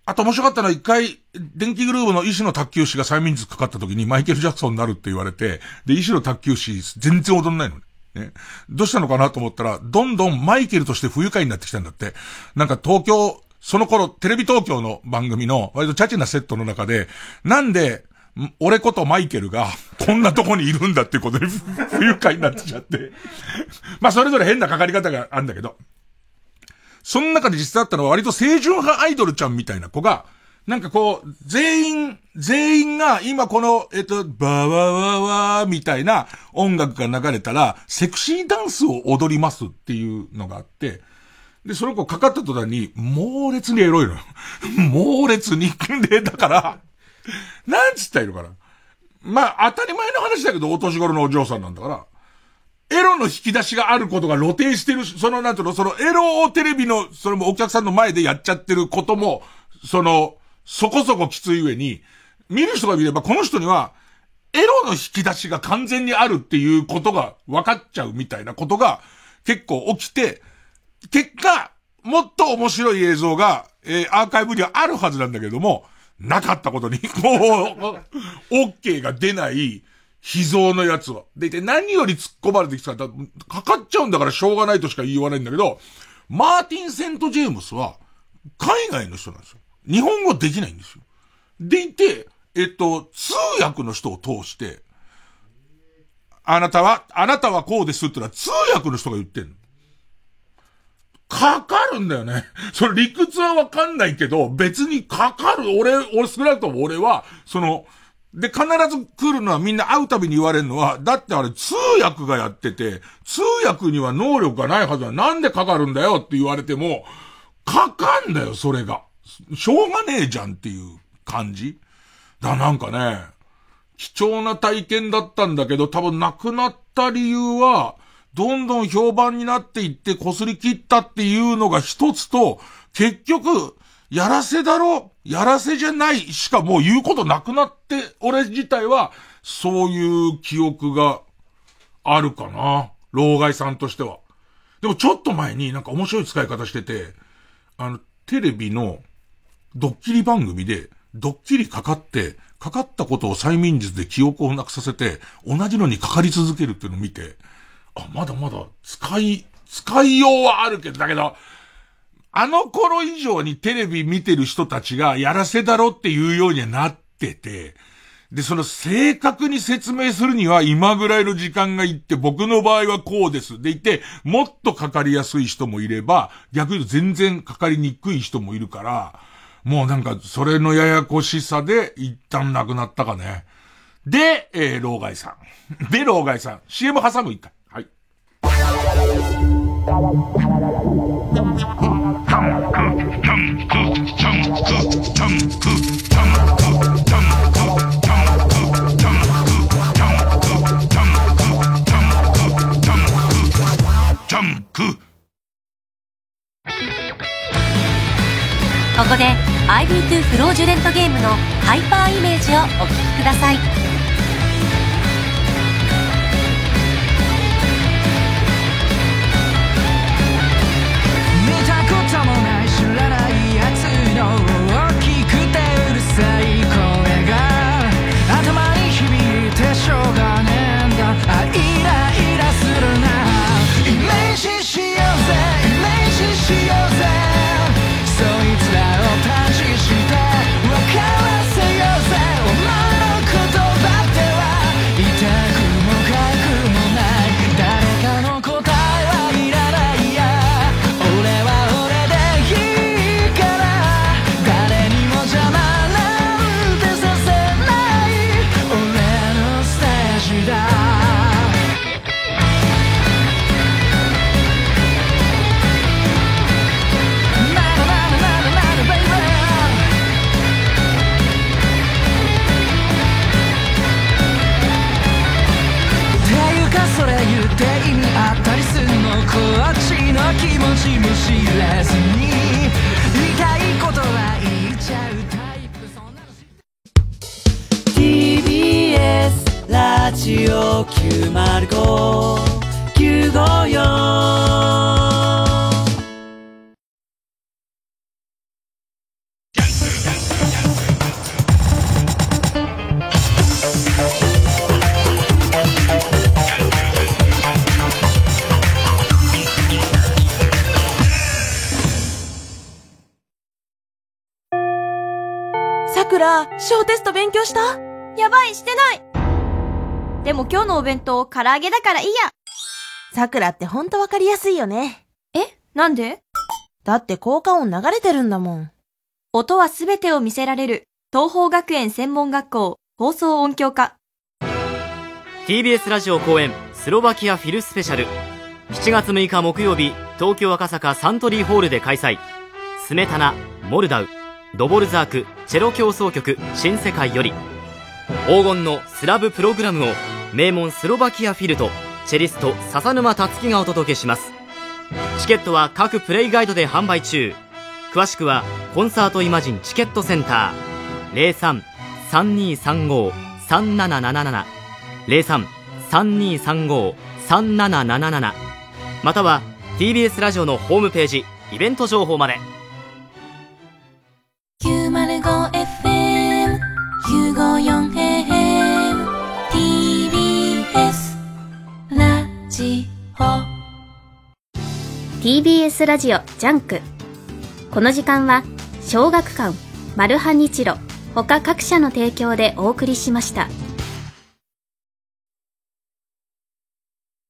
あと面白かったのは一回、電気グルーヴの医師の卓球士が催眠術かかった時にマイケル・ジャクソンになるって言われて、で、医師の卓球士全然踊んないのね。どうしたのかなと思ったら、どんどんマイケルとして不愉快になってきたんだって。なんか東京、その頃、テレビ東京の番組の割とチャチなセットの中で、なんで、俺ことマイケルが、こんなとこにいるんだっていうことで不愉快になってちゃって。まあ、それぞれ変なかかり方があるんだけど。その中で実際あったのは割と清純派アイドルちゃんみたいな子が、なんかこう、全員、全員が今この、えっと、バワワワーみたいな音楽が流れたら、セクシーダンスを踊りますっていうのがあって、で、その子かかった途端に、猛烈にエロいの。猛烈に。で、だから、なんつったらいいのかな。まあ、当たり前の話だけど、お年頃のお嬢さんなんだから、エロの引き出しがあることが露呈してる、その、なんていうの、そのエロをテレビの、それもお客さんの前でやっちゃってることも、その、そこそこきつい上に、見る人が見ればこの人には、エロの引き出しが完全にあるっていうことが分かっちゃうみたいなことが結構起きて、結果、もっと面白い映像が、えー、アーカイブにはあるはずなんだけども、なかったことに、もう、オッケーが出ない、秘蔵のやつは。で、いて何より突っ込まれてきたら、かかっちゃうんだからしょうがないとしか言わないんだけど、マーティン・セント・ジェームスは、海外の人なんですよ。日本語できないんですよ。でいて、えっと、通訳の人を通して、あなたは、あなたはこうですってのは通訳の人が言ってんの。かかるんだよね。その理屈はわかんないけど、別にかかる。俺、俺少なくとも俺は、その、で、必ず来るのはみんな会うたびに言われるのは、だってあれ通訳がやってて、通訳には能力がないはずはなんでかかるんだよって言われても、かかんだよ、それが。しょうがねえじゃんっていう感じだ、なんかね、貴重な体験だったんだけど、多分亡くなった理由は、どんどん評判になっていって擦り切ったっていうのが一つと、結局、やらせだろやらせじゃないしかもう言うことなくなって、俺自体は、そういう記憶があるかな。老害さんとしては。でもちょっと前になんか面白い使い方してて、あの、テレビのドッキリ番組で、ドッキリかかって、かかったことを催眠術で記憶をなくさせて、同じのにかかり続けるっていうのを見て、あ、まだまだ使い、使いようはあるけど、だけど、あの頃以上にテレビ見てる人たちがやらせだろっていうようにはなってて、で、その正確に説明するには今ぐらいの時間がいって、僕の場合はこうです。でいて、もっとかかりやすい人もいれば、逆に全然かかりにくい人もいるから、もうなんか、それのややこしさで一旦なくなったかね。で、えー、老害さん。で、老害さん。CM 挟む一回。ここで IB2 フロージュレントゲームのハイパーイメージをお聴きください。知らずに言いたいことは言っちゃうタイプ。そんなの TBS ラジオ905954ら、小テスト勉強した？やばい、してないでも今日のお弁当、唐揚げだからいいや。桜ってほんとわかりやすいよね。え？なんで？だって効果音流れてるんだもん。音はすべてを見せられる、東方学園専門学校、放送音響科。TBS ラジオ公演、スロバキアフィルスペシャル。7月6日木曜日、東京赤坂サントリーホールで開催。スメタナ、モルダウ、ドボルザークチェロ協奏曲新世界より。黄金のスラブプログラムを名門スロバキアフィルとチェリスト笹沼達樹がお届けします。チケットは各プレイガイドで販売中。詳しくはコンサートイマジンチケットセンター。03-3235-3777 03-3235-3777または TBS ラジオのホームページイベント情報まで。905FM954AM TBS ラジオ TBS ラジオジャンクこの時間は小学館マルハニチロ他各社の提供でお送りしました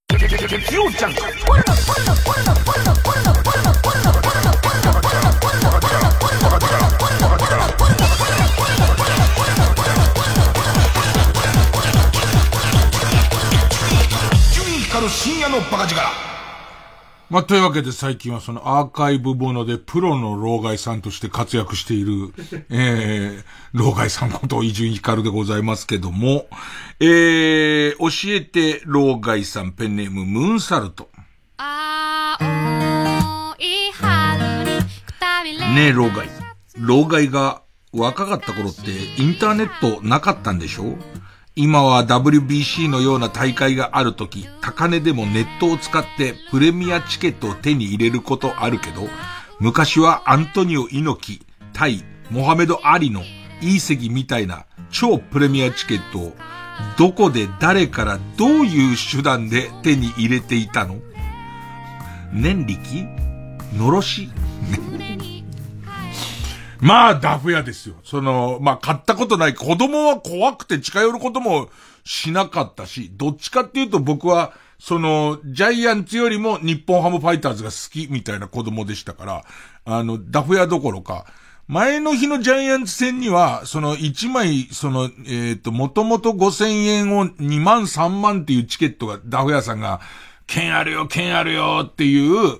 深まあ、というわけで最近はそのアーカイブものでプロの老害さんとして活躍している、えー、老害さんこと伊集院光でございますけども、えー、教えて老害さんペンネームムーンサルト。ねえ、老害。老害が若かった頃ってインターネットなかったんでしょ？今は WBC のような大会があるとき、高値でもネットを使ってプレミアチケットを手に入れることあるけど、昔はアントニオ猪木、対モハメド・アリのいい席みたいな超プレミアチケットをどこで誰からどういう手段で手に入れていたの？念力？のろしまあ、ダフ屋ですよ。その、まあ、買ったことない。子供は怖くて近寄ることもしなかったし、どっちかっていうと僕は、その、ジャイアンツよりも日本ハムファイターズが好きみたいな子供でしたから、あの、ダフ屋どころか、前の日のジャイアンツ戦には、その1枚、その、えっ、と、もともと5000円を2万3万っていうチケットがダフ屋さんが、券あるよ、券あるよっていう、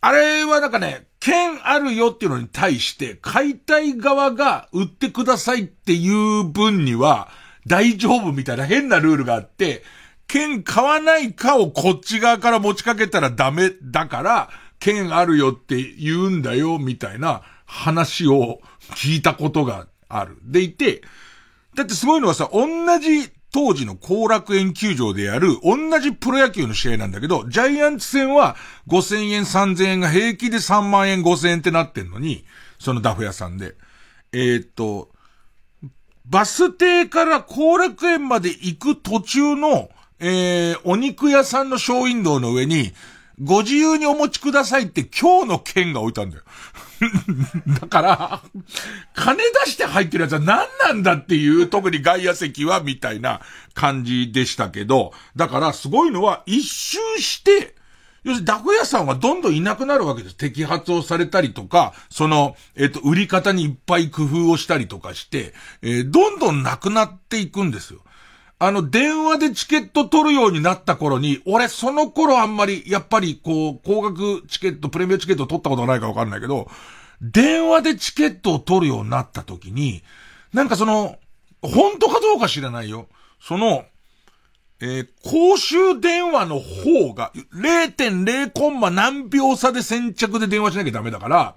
あれはなんかね、券あるよっていうのに対して、買いたい側が売ってくださいっていう分には、大丈夫みたいな変なルールがあって、券買わないかをこっち側から持ちかけたらダメだから、券あるよって言うんだよ、みたいな話を聞いたことがある。でいて、だってすごいのはさ、同じ当時の後楽園球場でやる同じプロ野球の試合なんだけど、ジャイアンツ戦は5000円3000円が平気で3万円5000円ってなってんのに、そのダフ屋さんで。えー、っと、バス停から後楽園まで行く途中の、えー、お肉屋さんのショーウィンドウの上に、ご自由にお持ちくださいって今日の券が置いたんだよ。だから、金出して入ってるやつは何なんだっていう、特に外野席は、みたいな感じでしたけど、だからすごいのは、一周して、要するにダフ屋さんはどんどんいなくなるわけです。摘発をされたりとか、その、えっ、と、売り方にいっぱい工夫をしたりとかして、えー、どんどんなくなっていくんですよ。あの、電話でチケット取るようになった頃に、俺その頃あんまり、やっぱりこう、高額チケット、プレミアチケット取ったことがないかわかんないけど、電話でチケットを取るようになった時に、なんかその、本当かどうか知らないよ。その、えー、公衆電話の方が、0.0コンマ何秒差で先着で電話しなきゃダメだから、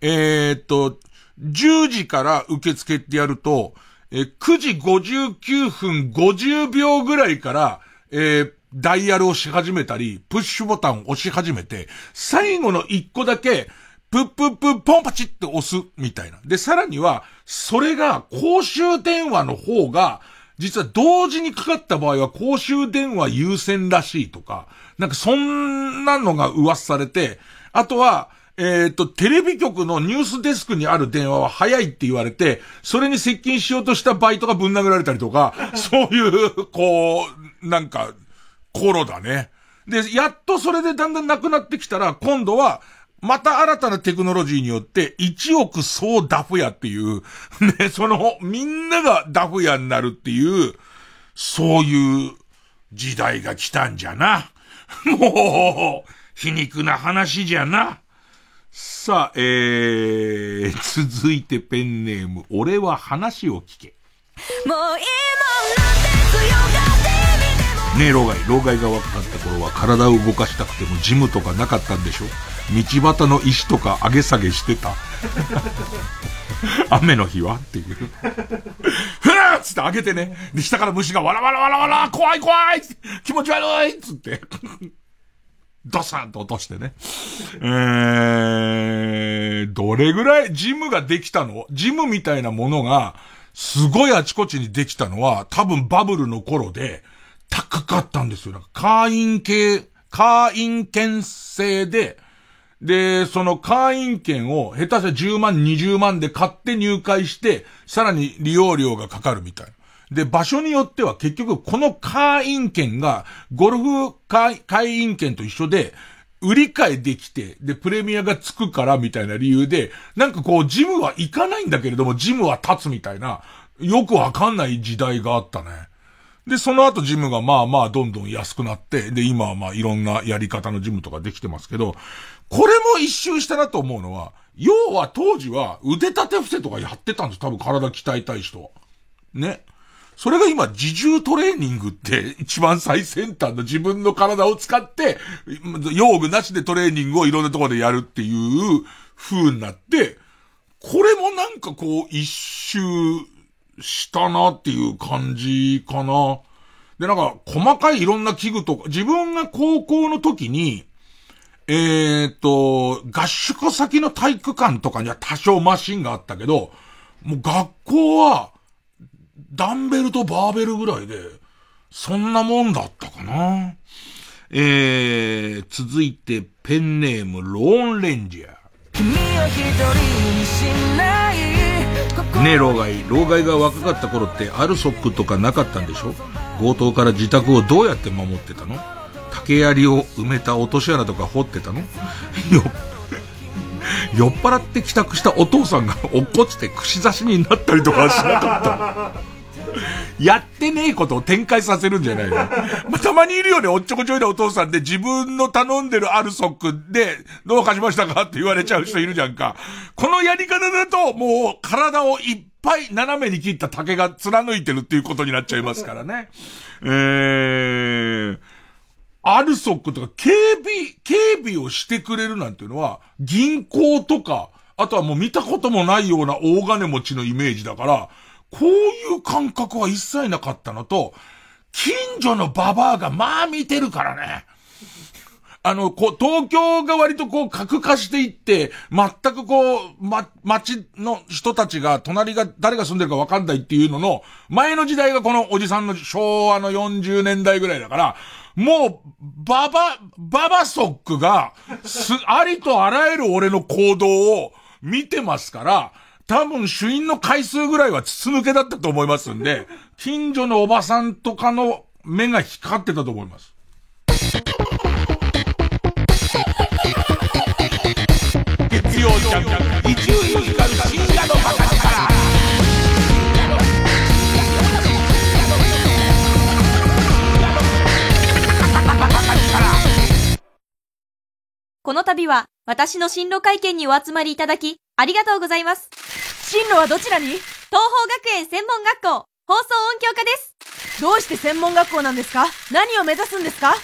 えー、っと、10時から受付ってやると、えー、9時59分50秒ぐらいから、えー、ダイヤルをし始めたり、プッシュボタンを押し始めて、最後の1個だけ、プップップポンパチって押す、みたいな。で、さらには、それが公衆電話の方が、実は同時にかかった場合は公衆電話優先らしいとか、なんかそんなのが噂されて、あとは、えっ、ー、と、テレビ局のニュースデスクにある電話は早いって言われて、それに接近しようとしたバイトがぶん殴られたりとか、そういう、こう、なんか、頃だね。で、やっとそれでだんだんなくなってきたら、今度は、また新たなテクノロジーによって、1億総ダフ屋っていう、ね、その、みんながダフ屋になるっていう、そういう時代が来たんじゃな。もう、皮肉な話じゃな。さあ、えー、続いてペンネーム、俺は話を聞け。もういいもんなんて強がってねえ、老害。老害が若かった頃は体を動かしたくてもジムとかなかったんでしょ？道端の石とか上げ下げしてた。雨の日は？っていう。ふらーっつって上げてね。で、下から虫がわらわらわらわら怖い怖い気持ち悪いっつって。ドサンと落としてね。えー、どれぐらいジムができたの？ジムみたいなものが、すごいあちこちにできたのは、多分バブルの頃で、高かったんですよ。なんか会員系、会員権制で、で、その会員権を下手したら10万、20万で買って入会して、さらに利用料がかかるみたいな。で、場所によっては結局この会員権がゴルフ会会員権と一緒で、売り買いできて、で、プレミアがつくからみたいな理由で、なんかこう、ジムは行かないんだけれども、ジムは立つみたいな、よくわかんない時代があったね。で、その後ジムがまあまあどんどん安くなって、で、今はまあいろんなやり方のジムとかできてますけど、これも一周したなと思うのは、要は当時は腕立て伏せとかやってたんです。多分体鍛えたい人は。ね。それが今、自重トレーニングって一番最先端の自分の体を使って、用具なしでトレーニングをいろんなところでやるっていう風になって、これもなんかこう一周したなっていう感じかな。で、なんか細かいいろんな器具とか、自分が高校の時に、えっ、ー、と、合宿先の体育館とかには多少マシンがあったけど、もう学校は、ダンベルとバーベルぐらいで、そんなもんだったかな。えー、続いてペンネームローンレンジャー。を一人にしないねえ、老害。老害が若かった頃ってアルソックとかなかったんでしょ？強盗から自宅をどうやって守ってたの？竹槍を埋めた落とし穴とか掘ってたの？よ、酔っ払って帰宅したお父さんが落っこちて串刺しになったりとかしなかった。やってねえことを展開させるんじゃないの、まあ、たまにいるよね、おっちょこちょいなお父さんで自分の頼んでるアルソックで、どうかしましたかって言われちゃう人いるじゃんか。このやり方だと、もう体をいっぱい斜めに切った竹が貫いてるっていうことになっちゃいますからね。えー、アルソックとか警備、警備をしてくれるなんていうのは、銀行とか、あとはもう見たこともないような大金持ちのイメージだから、こういう感覚は一切なかったのと、近所のババアがまあ見てるからね。あの、こう、東京が割とこう、核化していって、全くこう、ま、街の人たちが、隣が、誰が住んでるか分かんないっていうのの、前の時代がこのおじさんの昭和の40年代ぐらいだから、もう、ババ、ババソックが、す、ありとあらゆる俺の行動を見てますから、多分主因の回数ぐらいは筒抜けだったと思いますんで、近所のおばさんとかの目が光ってたと思います。月曜ジャンク、伊集院光深夜のバカ力。この度は、私の進路会見にお集まりいただき、ありがとうございます。進路はどちらに？東方学園専門学校、放送音響科です。どうして専門学校なんですか？何を目指すんですか？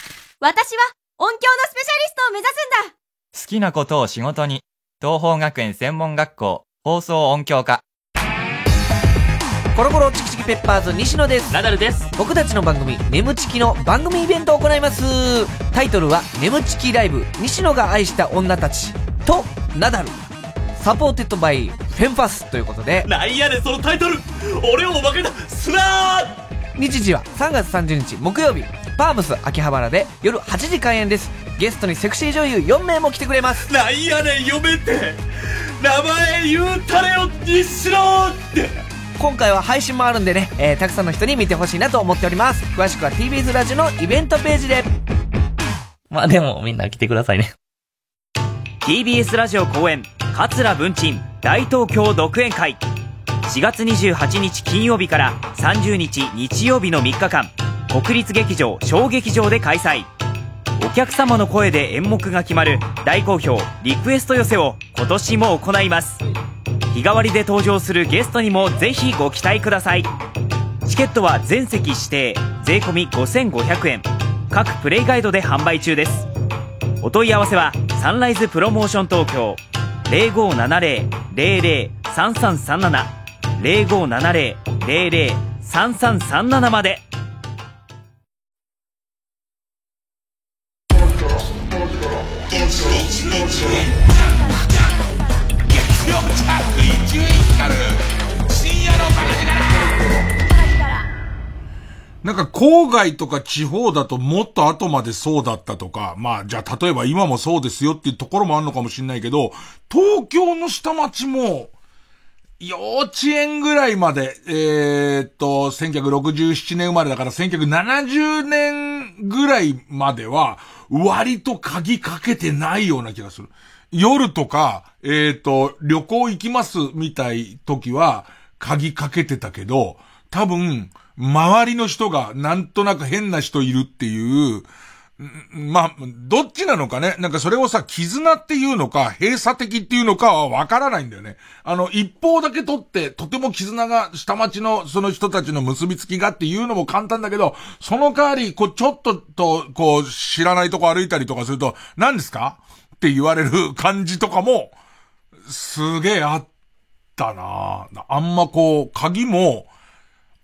私は、音響のスペシャリストを目指すんだ。好きなことを仕事に。東放学園専門学校。放送音響科。コロコロチキチキペッパーズ西野です。ナダルです。僕たちの番組「眠チキ」の番組イベントを行います。タイトルは「眠チキライブ。西野が愛した女たち」とナダル supported by フェンファスということで。なんやねんそのタイトル。俺をおまけにすなー日時は3月30日木曜日。パームス秋葉原で夜8時開演です。ゲストにセクシー女優4名も来てくれます。なんやねん嫁って。名前言うたれよ西野って。今回は配信もあるんでね、えーたくさんの人に見てほしいなと思っております。詳しくは TBS ラジオのイベントページで。まあでもみんな来てくださいね。TBS ラジオ公演桂文鎮大東京独演会。4月28日金曜日から30日日曜日の3日間国立劇場小劇場で開催。お客様の声で演目が決まる大好評リクエスト寄せを今年も行います。日替わりで登場するゲストにもぜひご期待ください。チケットは全席指定税込5500円。各プレイガイドで販売中です。お問い合わせはサンライズプロモーション東京。0570-003337 0570-003337まで。月曜ジャンクなんか郊外とか地方だともっと後までそうだったとか、まあじゃあ例えば今もそうですよっていうところもあるのかもしれないけど、東京の下町も、幼稚園ぐらいまで、えーっと、1967年生まれだから1970年ぐらいまでは、割と鍵かけてないような気がする。夜とか、えーっと、旅行行きますみたい時は、鍵かけてたけど、多分、周りの人がなんとなく変な人いるっていう、まあ、どっちなのかね？なんかそれをさ、絆っていうのか、閉鎖的っていうのかはわからないんだよね。あの、一方だけ取って、とても絆が下町のその人たちの結びつきがっていうのも簡単だけど、その代わり、こう、ちょっとと、こう、知らないとこ歩いたりとかすると、何ですか？って言われる感じとかも、すげえあったなあんまこう、鍵も、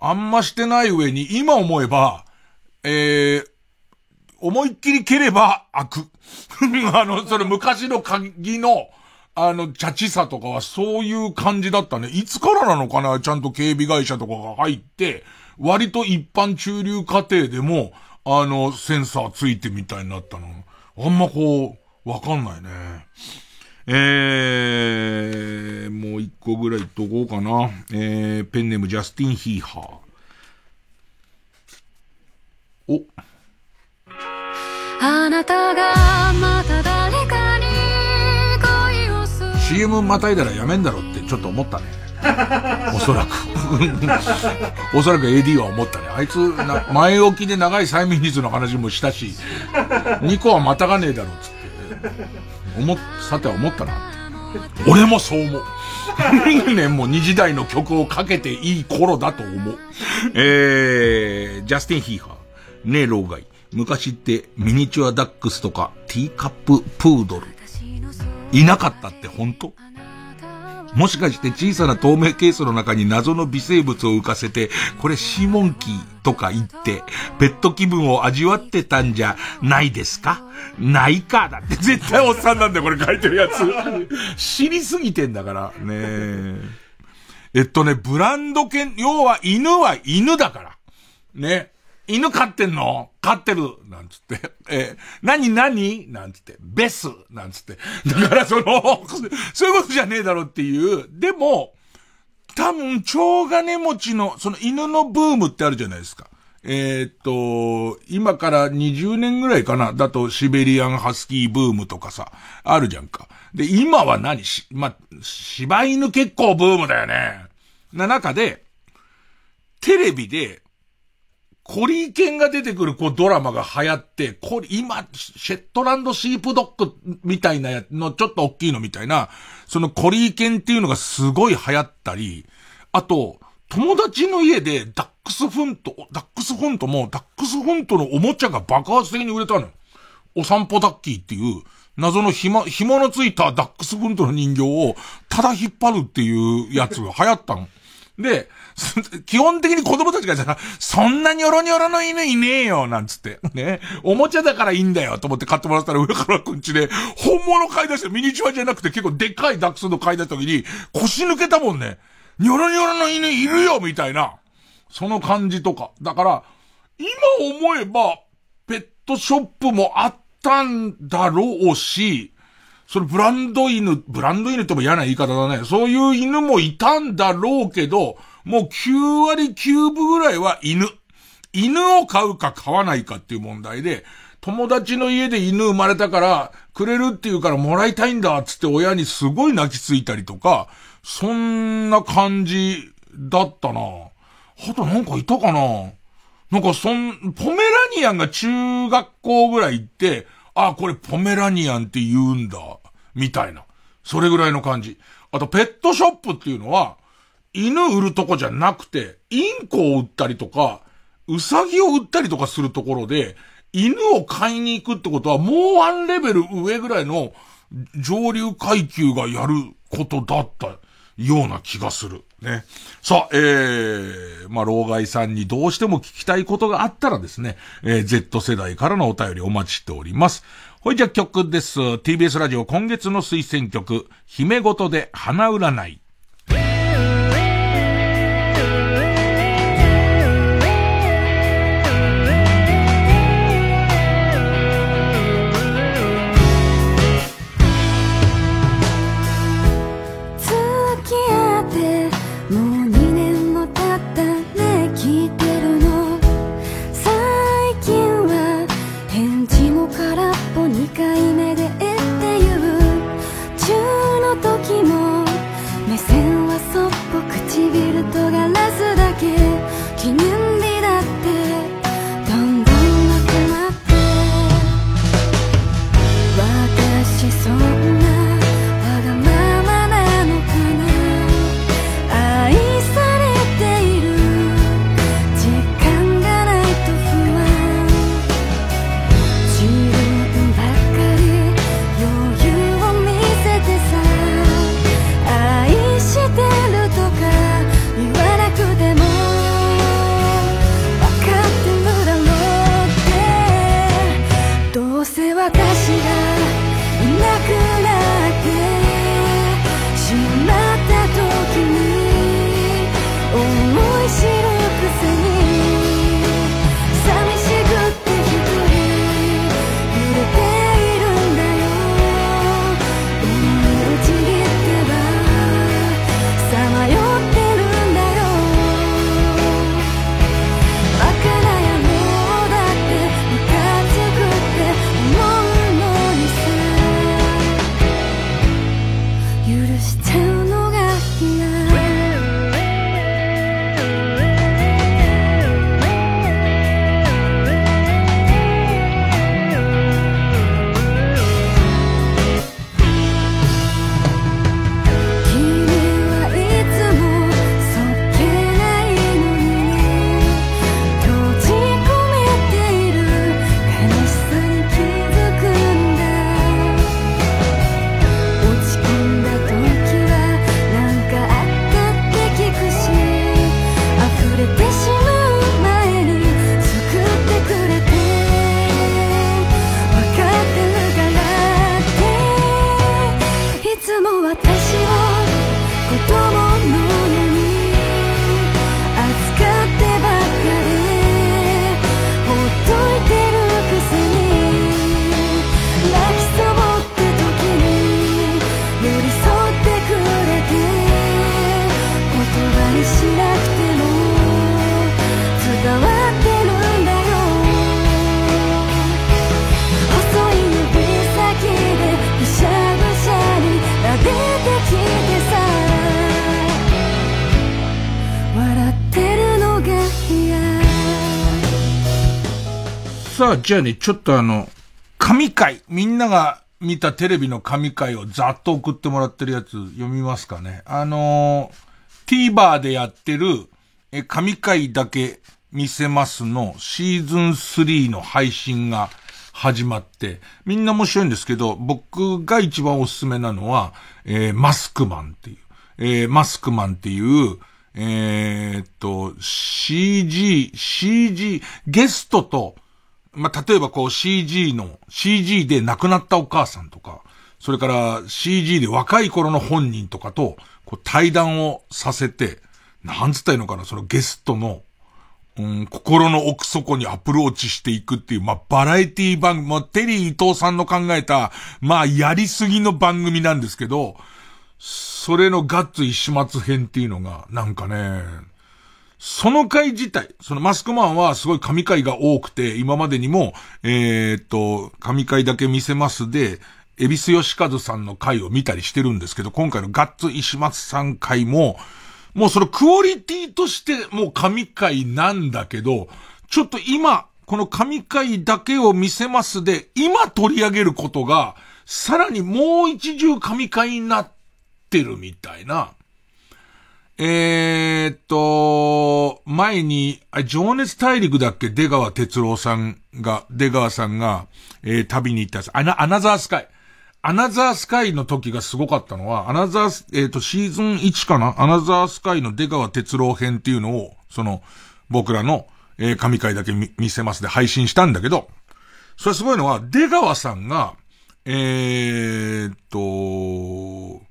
あんましてない上に、今思えば、えー、思いっきり蹴れば開く。あの、その昔の鍵の、あの、チャチさとかはそういう感じだったね。いつからなのかなちゃんと警備会社とかが入って、割と一般中流家庭でも、あの、センサーついてみたいになったの。あんまこう、わかんないね。えー、もう一個ぐらい言っとこうかな。えー、ペンネームジャスティン・ヒーハー。お。あなたがまた誰かに恋をする CM またいだらやめんだろってちょっと思ったね。おそらく。おそらく AD は思ったね。あいつ、な前置きで長い催眠術の話もしたし、2個はまたがねえだろ、つって。思、さては思ったな。俺もそう思う。年、も2時代の曲をかけていい頃だと思う。えー、ジャスティン・ヒーハー。ねえ、老害。昔ってミニチュアダックスとかティーカッププードル。いなかったって本当？もしかして小さな透明ケースの中に謎の微生物を浮かせて、これシモンキーとか言って、ペット気分を味わってたんじゃないですか？ないかだって絶対おっさんなんだよ、これ書いてるやつ。知りすぎてんだから。ねえっとね、ブランド犬、要は犬は犬だから。ね。犬飼ってんの？飼ってるなんつって。えー、何何？なんつって。ベスなんつって。だからその、そういうことじゃねえだろっていう。でも、多分、超金持ちの、その犬のブームってあるじゃないですか。えー、っと、今から20年ぐらいかな。だとシベリアンハスキーブームとかさ、あるじゃんか。で、今は何？し、ま、柴犬結構ブームだよね。な中で、テレビで、コリー犬が出てくるこうドラマが流行って、こ今、シェットランドシープドッグみたいなやの、ちょっと大きいのみたいな、そのコリー犬っていうのがすごい流行ったり、あと、友達の家でダックスフント、ダックスフントも、ダックスフントのおもちゃが爆発的に売れたのよ。お散歩ダッキーっていう、謎の紐、紐のついたダックスフントの人形を、ただ引っ張るっていうやつが流行ったの。で、基本的に子供たちがさ、そんなニョロニョロの犬いねえよ、なんつって。ね。おもちゃだからいいんだよ、と思って買ってもらったら上からくんちで、本物買い出してミニチュアじゃなくて結構でっかいダックスの買い出した時に、腰抜けたもんね。ニョロニョロの犬いるよ、みたいな。その感じとか。だから、今思えば、ペットショップもあったんだろうし、それブランド犬、ブランド犬っても嫌な言い方だね。そういう犬もいたんだろうけど、もう9割9分ぐらいは犬。犬を飼うか飼わないかっていう問題で、友達の家で犬生まれたから、くれるって言うからもらいたいんだっつって親にすごい泣きついたりとか、そんな感じだったな。あとなんかいたかななんかそん、ポメラニアンが中学校ぐらい行って、あ、これポメラニアンって言うんだ。みたいな。それぐらいの感じ。あと、ペットショップっていうのは、犬売るとこじゃなくて、インコを売ったりとか、ウサギを売ったりとかするところで、犬を買いに行くってことは、もうワンレベル上ぐらいの上流階級がやることだったような気がする。ね。さあ、えー、まあ、老害さんにどうしても聞きたいことがあったらですね、えー、Z 世代からのお便りお待ちしております。ほいじゃ曲です。TBS ラジオ今月の推薦曲、姫ごとで花占い。さ、じゃあね、ちょっとあの、神回、みんなが見たテレビの神回をざっと送ってもらってるやつ読みますかね。あのー、TVer でやってる、え、神回だけ見せますのシーズン3の配信が始まって、みんな面白いんですけど、僕が一番おすすめなのは、えー、マスクマンっていう、えー、マスクマンっていう、えー、っと、CG、CG、ゲストと、まあ、例えばこう CG の、CG で亡くなったお母さんとか、それから CG で若い頃の本人とかと、こう対談をさせて、なんつったらいいのかな、そのゲストの、うん、心の奥底にアプローチしていくっていう、まあ、バラエティ番組、まあ、テリー伊藤さんの考えた、まあ、やりすぎの番組なんですけど、それのガッツ一末編っていうのが、なんかね、その回自体、そのマスクマンはすごい神回が多くて、今までにも、えー、っと、神回だけ見せますで、エビスヨシカズさんの回を見たりしてるんですけど、今回のガッツ石松さん回も、もうそのクオリティとしてもう神回なんだけど、ちょっと今、この神回だけを見せますで、今取り上げることが、さらにもう一重神回になってるみたいな、えー、っと、前に、あ、情熱大陸だっけ？出川哲郎さんが、出川さんが、えー、旅に行ったやつ。アナ、アナザースカイ。アナザースカイの時がすごかったのは、アナザース、えっ、と、シーズン1かな？アナザースカイの出川哲郎編っていうのを、その、僕らの、えー、神回だけ見見せますで配信したんだけど、それすごいのは、出川さんが、えー、っと、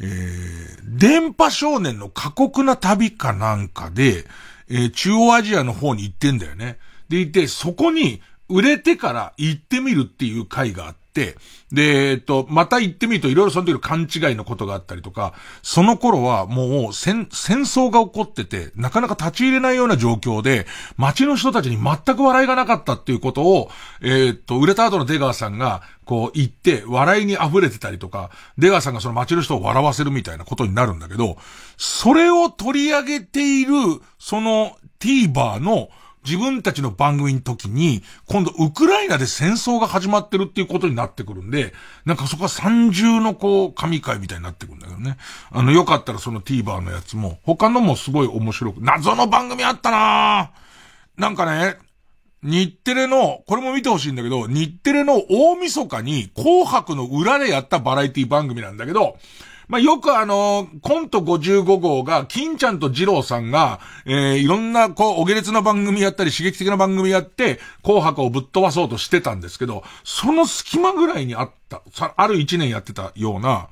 えー、電波少年の過酷な旅かなんかで、えー、中央アジアの方に行ってんだよね。でいて、そこに売れてから行ってみるっていう回があって、で、えっと、また行ってみるといろいろその時の勘違いのことがあったりとか、その頃はもう戦、戦争が起こってて、なかなか立ち入れないような状況で、街の人たちに全く笑いがなかったっていうことを、えっと、売れた後の出川さんが、こう言って、笑いに溢れてたりとか、出川さんがその街の人を笑わせるみたいなことになるんだけど、それを取り上げている、その TVer の自分たちの番組の時に、今度ウクライナで戦争が始まってるっていうことになってくるんで、なんかそこは三重のこう、神回みたいになってくるんだけどね。あの、よかったらその TVer のやつも、他のもすごい面白く、謎の番組あったななんかね、日テレの、これも見てほしいんだけど、日テレの大晦日に紅白の裏でやったバラエティ番組なんだけど、まあ、よくあの、コント55号が、金ちゃんと二郎さんが、えー、いろんな、こう、お下劣な番組やったり、刺激的な番組やって、紅白をぶっ飛ばそうとしてたんですけど、その隙間ぐらいにあった、さある一年やってたような、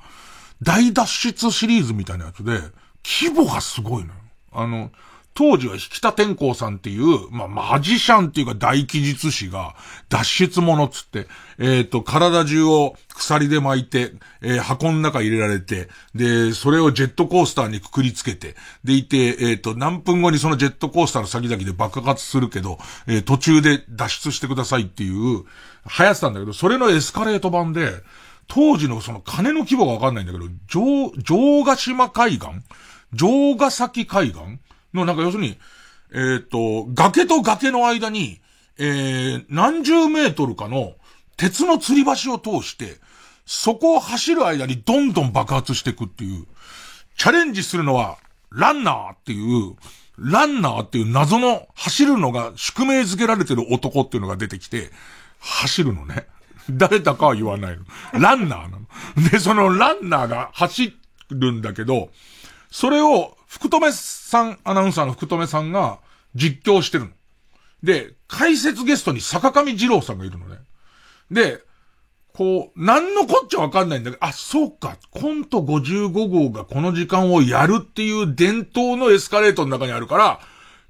大脱出シリーズみたいなやつで、規模がすごいのよ。あの、当時は引田天功さんっていう、まあ、マジシャンっていうか大記述師が、脱出者つって、えっ、ー、と、体中を鎖で巻いて、えー、箱の中入れられて、で、それをジェットコースターにくくりつけて、でいて、えっ、ー、と、何分後にそのジェットコースターの先々で爆発するけど、え途中で脱出してくださいっていう、流行ってたんだけど、それのエスカレート版で、当時のその金の規模がわかんないんだけど、城、城ヶ島海岸？城ヶ崎海岸？の、なんか要するに、えっ、と、崖と崖の間に、えー、何十メートルかの鉄の吊り橋を通して、そこを走る間にどんどん爆発していくっていう、チャレンジするのは、ランナーっていう、ランナーっていう謎の走るのが宿命づけられてる男っていうのが出てきて、走るのね。誰だかは言わないの。ランナーなの。で、そのランナーが走るんだけど、それを福留さん、アナウンサーの福留さんが実況してるの。で、解説ゲストに坂上二郎さんがいるのね。で、こう、何のこっちゃわかんないんだけど、あ、そうか、コント55号がこの時間をやるっていう伝統のエスカレートの中にあるから、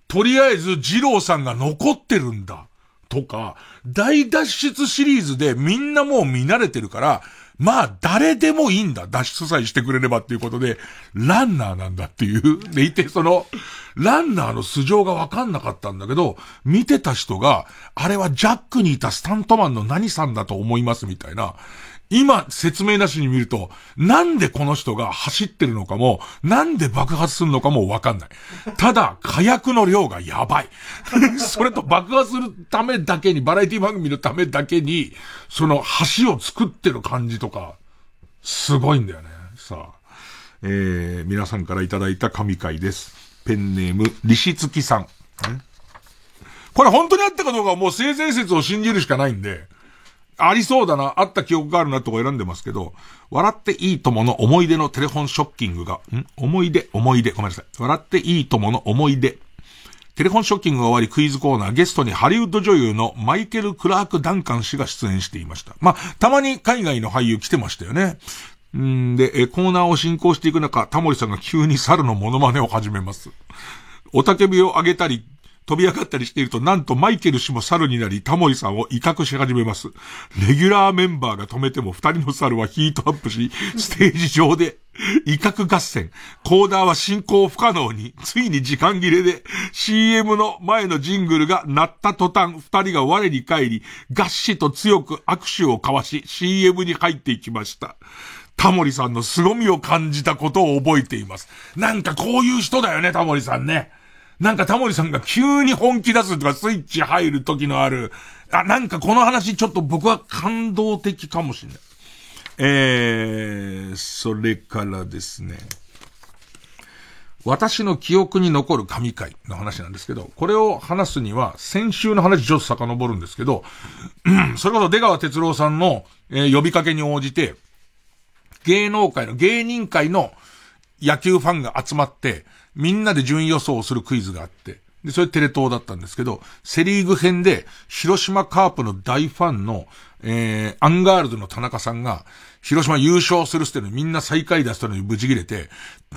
とりあえず二郎さんが残ってるんだ。とか、大脱出シリーズでみんなもう見慣れてるから、まあ、誰でもいいんだ。脱出さえしてくれればっていうことで、ランナーなんだっていう。でいて、その、ランナーの素性がわかんなかったんだけど、見てた人が、あれはジャックにいたスタントマンの何さんだと思いますみたいな。今、説明なしに見ると、なんでこの人が走ってるのかも、なんで爆発するのかもわかんない。ただ、火薬の量がやばい。それと爆発するためだけに、バラエティ番組のためだけに、その橋を作ってる感じとか、すごいんだよね。さあ、えー、皆さんからいただいた神回です。ペンネーム、利子月さん。これ本当にあったかどうかはもう性善説を信じるしかないんで、ありそうだな、あった記憶があるなとか選んでますけど、笑っていいともの思い出のテレフォンショッキングが、ん？思い出、思い出、ごめんなさい。笑っていいともの思い出。テレフォンショッキングが終わりクイズコーナー、ゲストにハリウッド女優のマイケル・クラーク・ダンカン氏が出演していました。まあ、たまに海外の俳優来てましたよね。んで、コーナーを進行していく中、タモリさんが急に猿のモノマネを始めます。おたけびを上げたり、飛び上がったりしていると、なんとマイケル氏も猿になり、タモリさんを威嚇し始めます。レギュラーメンバーが止めても、二人の猿はヒートアップし、ステージ上で、威嚇合戦。コーダーは進行不可能に、ついに時間切れで、CM の前のジングルが鳴った途端、二人が我に返り、ガッシと強く握手を交わし、CM に入っていきました。タモリさんの凄みを感じたことを覚えています。なんかこういう人だよね、タモリさんね。なんかタモリさんが急に本気出すとかスイッチ入る時のある、あ、なんかこの話ちょっと僕は感動的かもしれない。えー、それからですね。私の記憶に残る神回の話なんですけど、これを話すには、先週の話ちょっと遡るんですけど、うんそれこそ出川哲郎さんの、えー呼びかけに応じて、芸能界の、芸人界の野球ファンが集まって、みんなで順位予想をするクイズがあって、で、それテレ東だったんですけど、セリーグ編で、広島カープの大ファンの、えー、アンガールズの田中さんが、広島優勝するってのにみんな最下位出したのにブチ切れて、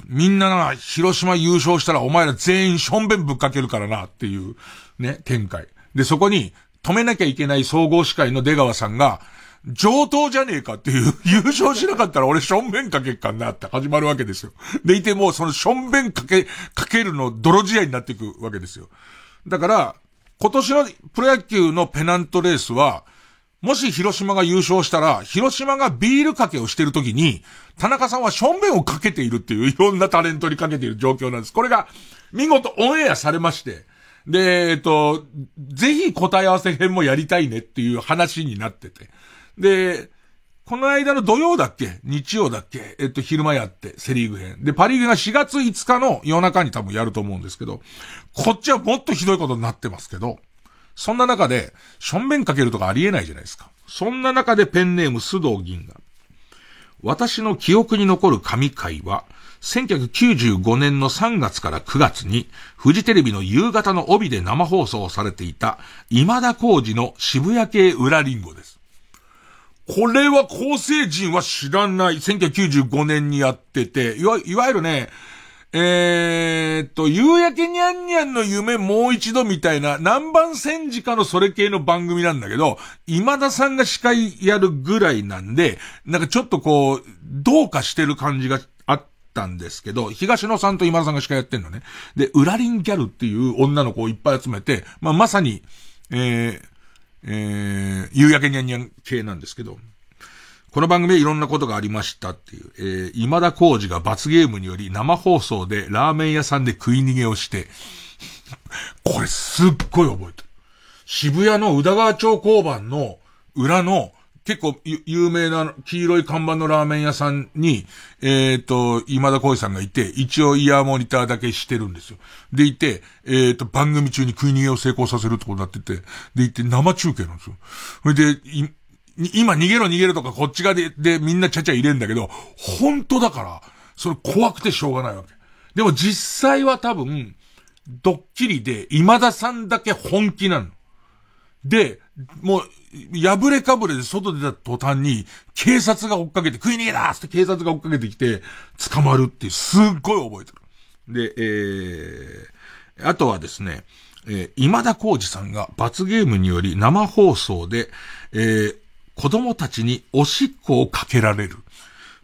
みんなな、広島優勝したらお前ら全員ションベンぶっかけるからなっていう、ね、展開。で、そこに、止めなきゃいけない総合司会の出川さんが、上等じゃねえかっていう、優勝しなかったら俺ションベンかけっかんなって始まるわけですよ。でいてもうそのションベンかけ、かけるの泥仕合になっていくわけですよ。だから、今年のプロ野球のペナントレースは、もし広島が優勝したら、広島がビールかけをしてるときに、田中さんはションベンをかけているっていう、いろんなタレントにかけている状況なんです。これが、見事オンエアされまして、で、えっと、ぜひ答え合わせ編もやりたいねっていう話になってて。で、この間の土曜だっけ？日曜だっけ？えっと、昼間やって、セリーグ編。で、パリーグが4月5日の夜中に多分やると思うんですけど、こっちはもっとひどいことになってますけど、そんな中で、しょんべんかけるとかありえないじゃないですか。そんな中でペンネーム須藤銀が。私の記憶に残る神回は、1995年の3月から9月に、フジテレビの夕方の帯で生放送されていた、今田耕司の渋谷系裏リンゴです。これは構成人は知らない。1995年にやってて、いわ、いわゆるね、えーっと、夕焼けにゃんにゃんの夢もう一度みたいな、南蛮戦時かのそれ系の番組なんだけど、今田さんが司会やるぐらいなんで、なんかちょっとこう、どうかしてる感じがあったんですけど、東野さんと今田さんが司会やってんのね。で、ウラリンギャルっていう女の子をいっぱい集めて、まあ、まさに、えー、えー、夕焼けにゃんにゃん系なんですけど、この番組でいろんなことがありましたっていう、えー、今田耕司が罰ゲームにより生放送でラーメン屋さんで食い逃げをして、これすっごい覚えてる。渋谷の宇田川町交番の裏の結構有名な黄色い看板のラーメン屋さんに、えっ、と、今田耕司さんがいて、一応イヤーモニターだけしてるんですよ。でいて、えっ、と、番組中に食い逃げを成功させるってことになってて、でいて生中継なんですよ。それで、今逃げろ逃げろとかこっち側で、でみんなちゃちゃ入れんだけど、本当だから、それ怖くてしょうがないわけ。でも実際は多分、ドッキリで今田さんだけ本気なの。で、もう、破れかぶれで外出た途端に、警察が追っかけて、食い逃げだーって警察が追っかけてきて、捕まるって、すっごい覚えてる。で、えー、あとはですね、えー、今田耕司さんが罰ゲームにより生放送で、えー、子供たちにおしっこをかけられる。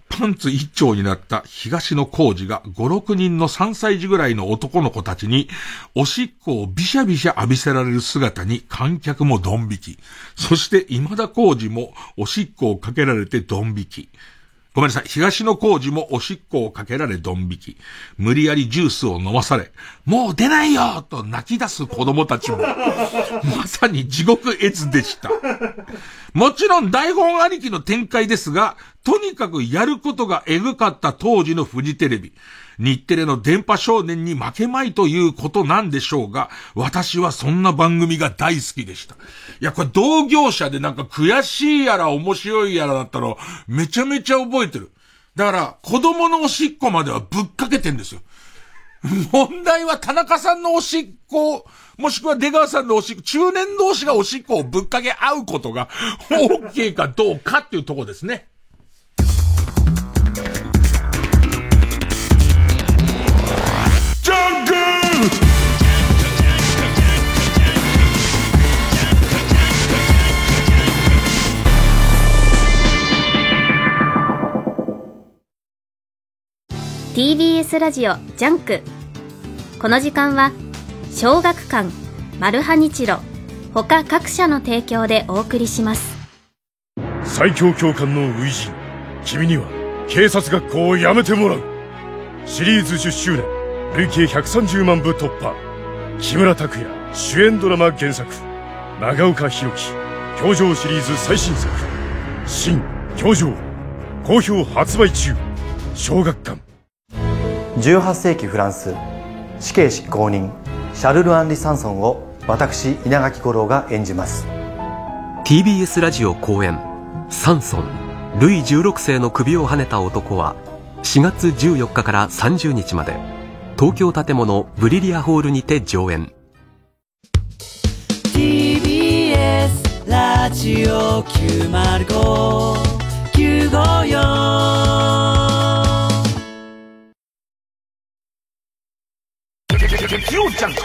パンツ一丁になった東野幸治が5、6人の3歳児ぐらいの男の子たちに、おしっこをびしゃびしゃ浴びせられる姿に観客もドン引き。そして今田幸治もおしっこをかけられてドン引き。ごめんなさい。東野幸治もおしっこをかけられドン引き。無理やりジュースを飲まされ、もう出ないよと泣き出す子供たちも、まさに地獄絵図でした。もちろん台本ありきの展開ですが、とにかくやることがエグかった当時のフジテレビ。日テレの電波少年に負けまいということなんでしょうが、私はそんな番組が大好きでした。いや、これ同業者でなんか悔しいやら面白いやらだったの、めちゃめちゃ覚えてる。だから、子供のおしっこまではぶっかけてんですよ。問題は田中さんのおしっこ、もしくは出川さんのおしっこ、中年同士がおしっこをぶっかけ合うことが OK かどうかっていうとこですね。TBS ラジオ JUNK。この時間は小学館マルハニチロ他各社の提供でお送りします。最強教官の初陣君には警察学校を辞めてもらう。シリーズ10周年累計130万部突破。木村拓哉主演ドラマ原作。長岡弘樹教場シリーズ最新作。新教場好評発売中。小学館。18世紀フランス死刑執行人シャルル・アンリ・サンソンを私稲垣吾郎が演じます。TBS ラジオ公演「サンソンルイ16世の首をはねた男」は4月14日から30日まで東京建物ブリリアホールにて上演。TBS ラジオ905954月曜ジャンク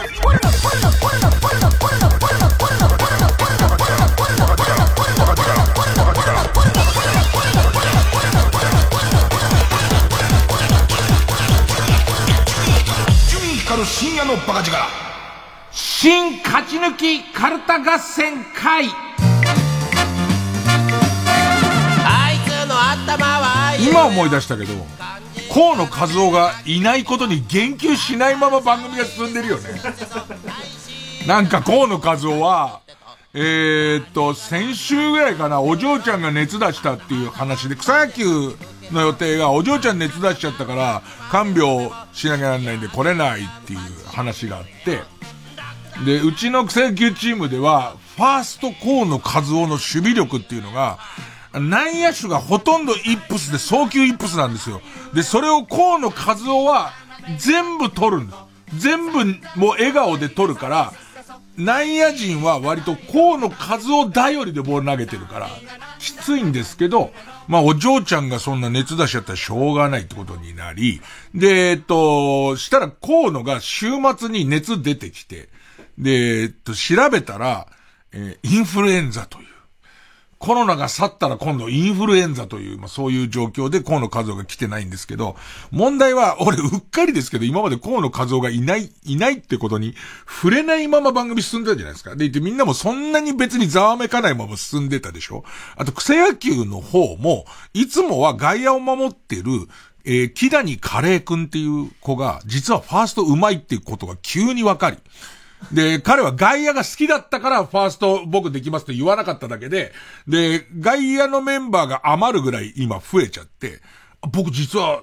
光る深夜のバカ力。新勝ち抜きカルタ合戦会。あいつの頭は今思い出したけど河野和夫がいないことに言及しないまま番組が進んでるよね。なんか河野和夫は、えー、っと、先週ぐらいかな、お嬢ちゃんが熱出したっていう話で、草野球の予定がお嬢ちゃん熱出しちゃったから、看病しなきゃならないんで来れないっていう話があって、で、うちの草野球チームでは、ファースト河野和夫の守備力っていうのが、内野手がほとんどイップスで送球イップスなんですよ。で、それを河野和夫は全部取るんです。全部もう笑顔で取るから、内野陣は割と河野和夫頼りでボール投げてるから、きついんですけど、まあお嬢ちゃんがそんな熱出しちゃったらしょうがないってことになり、で、えっと、したら河野が週末に熱出てきて、で、えっと、調べたら、えー、インフルエンザという。コロナが去ったら今度インフルエンザという、まあ、そういう状況で河野和夫が来てないんですけど、問題は、俺うっかりですけど、今まで河野和夫がいない、いないってことに触れないまま番組進んでたじゃないですか。で、みんなもそんなに別にざわめかないまま進んでたでしょあと草野球の方も、いつもは外野を守ってる、えー、木谷カレー君っていう子が、実はファースト上手いっていうことが急にわかり、で、彼は外野が好きだったからファースト僕できますと言わなかっただけで、で、外野のメンバーが余るぐらい今増えちゃって、僕実は、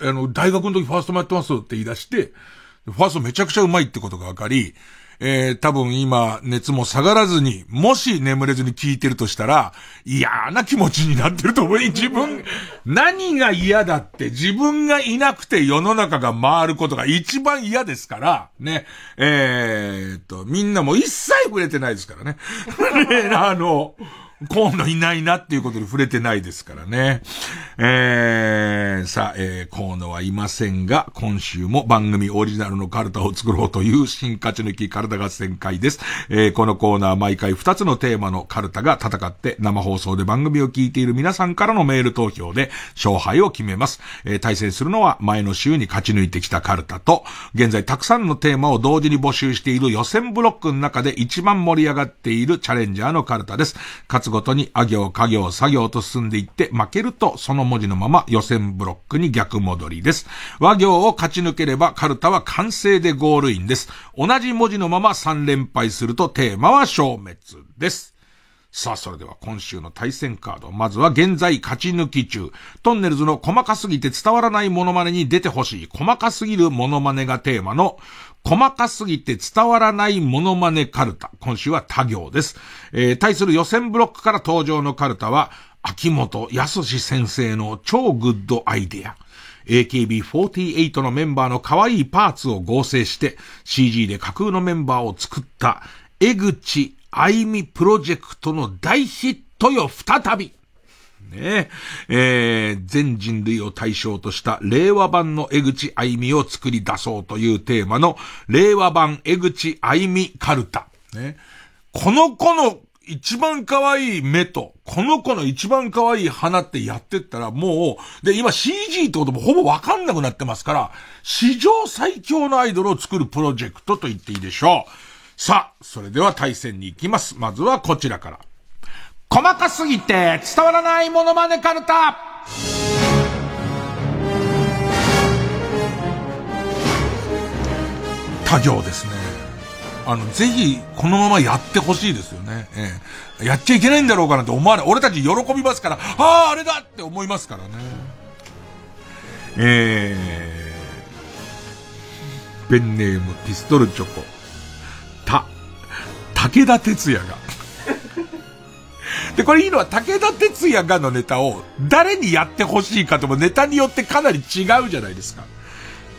あの、大学の時ファーストもやってますって言い出して、ファーストめちゃくちゃうまいってことが分かり、えー、多分今、熱も下がらずに、もし眠れずに聞いてるとしたら、嫌な気持ちになってると思う。自分、何が嫌だって、自分がいなくて世の中が回ることが一番嫌ですから、ね。えー、っと、みんなも一切触れてないですからね。ねあの、河野いないなっていうことに触れてないですからね。えー、さあ、えー、河野はいませんが、今週も番組オリジナルのカルタを作ろうという新勝ち抜きカルタ合戦会です。えー、このコーナー毎回2つのテーマのカルタが戦って生放送で番組を聞いている皆さんからのメール投票で勝敗を決めます。えー、対戦するのは前の週に勝ち抜いてきたカルタと、現在たくさんのテーマを同時に募集している予選ブロックの中で一番盛り上がっているチャレンジャーのカルタです。勝つごとに、あ行、家行、作業と進んでいって、負けるとその文字のまま予選ブロックに逆戻りです。和行を勝ち抜ければ、カルタは完成でゴールインです。同じ文字のまま3連敗するとテーマは消滅です。さあ、それでは今週の対戦カード。まずは現在勝ち抜き中。トンネルズの細かすぎて伝わらないモノマネに出てほしい。細かすぎるモノマネがテーマの、細かすぎて伝わらないモノマネカルタ。今週は他行です。えー、対する予選ブロックから登場のカルタは、秋元康先生の超グッドアイデア。AKB48 のメンバーの可愛いパーツを合成して CG で架空のメンバーを作った江口愛美プロジェクトの大ヒットよ再びねえ、ー、全人類を対象とした令和版の江口愛美を作り出そうというテーマの令和版江口愛美カルタ。ね。この子の一番可愛い目と、この子の一番可愛い鼻ってやってったらもう、で、今 CG ってこともほぼわかんなくなってますから、史上最強のアイドルを作るプロジェクトと言っていいでしょう。さあ、それでは対戦に行きます。まずはこちらから。細かすぎて伝わらないモノマネカルタ他行ですね。あの、ぜひ、このままやってほしいですよね。ええ。やっちゃいけないんだろうかなって思わない。俺たち喜びますから、ああ、あれだって思いますからね。えー、ペンネームピストルチョコ。た、武田鉄矢がで、これいいのは武田鉄矢がのネタを誰にやってほしいかともネタによってかなり違うじゃないですか。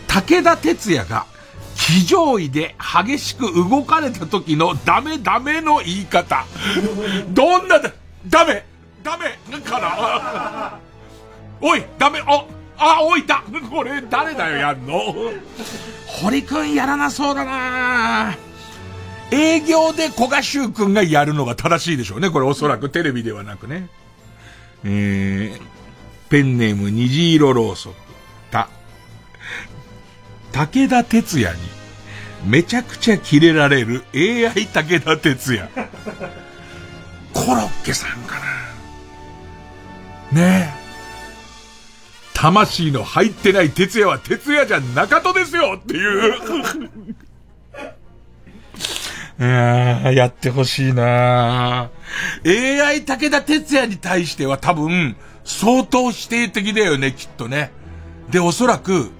武田鉄矢が非常位で激しく動かれた時のダメダメの言い方。どんなだ、ダメダメから。おいダメあ、あ、おいたこれ誰だよやんの堀くんやらなそうだな営業で小賀修くんがやるのが正しいでしょうね。これおそらくテレビではなくね。えー、ペンネーム虹色ろうそく。た、武田鉄矢にめちゃくちゃキレられる AI 武田鉄矢。コロッケさんかな。ねえ。魂の入ってない哲也は哲也じゃ中戸ですよっていういややってほしいな AI 武田哲也に対しては多分、相当否定的だよね、きっとね。で、おそらく、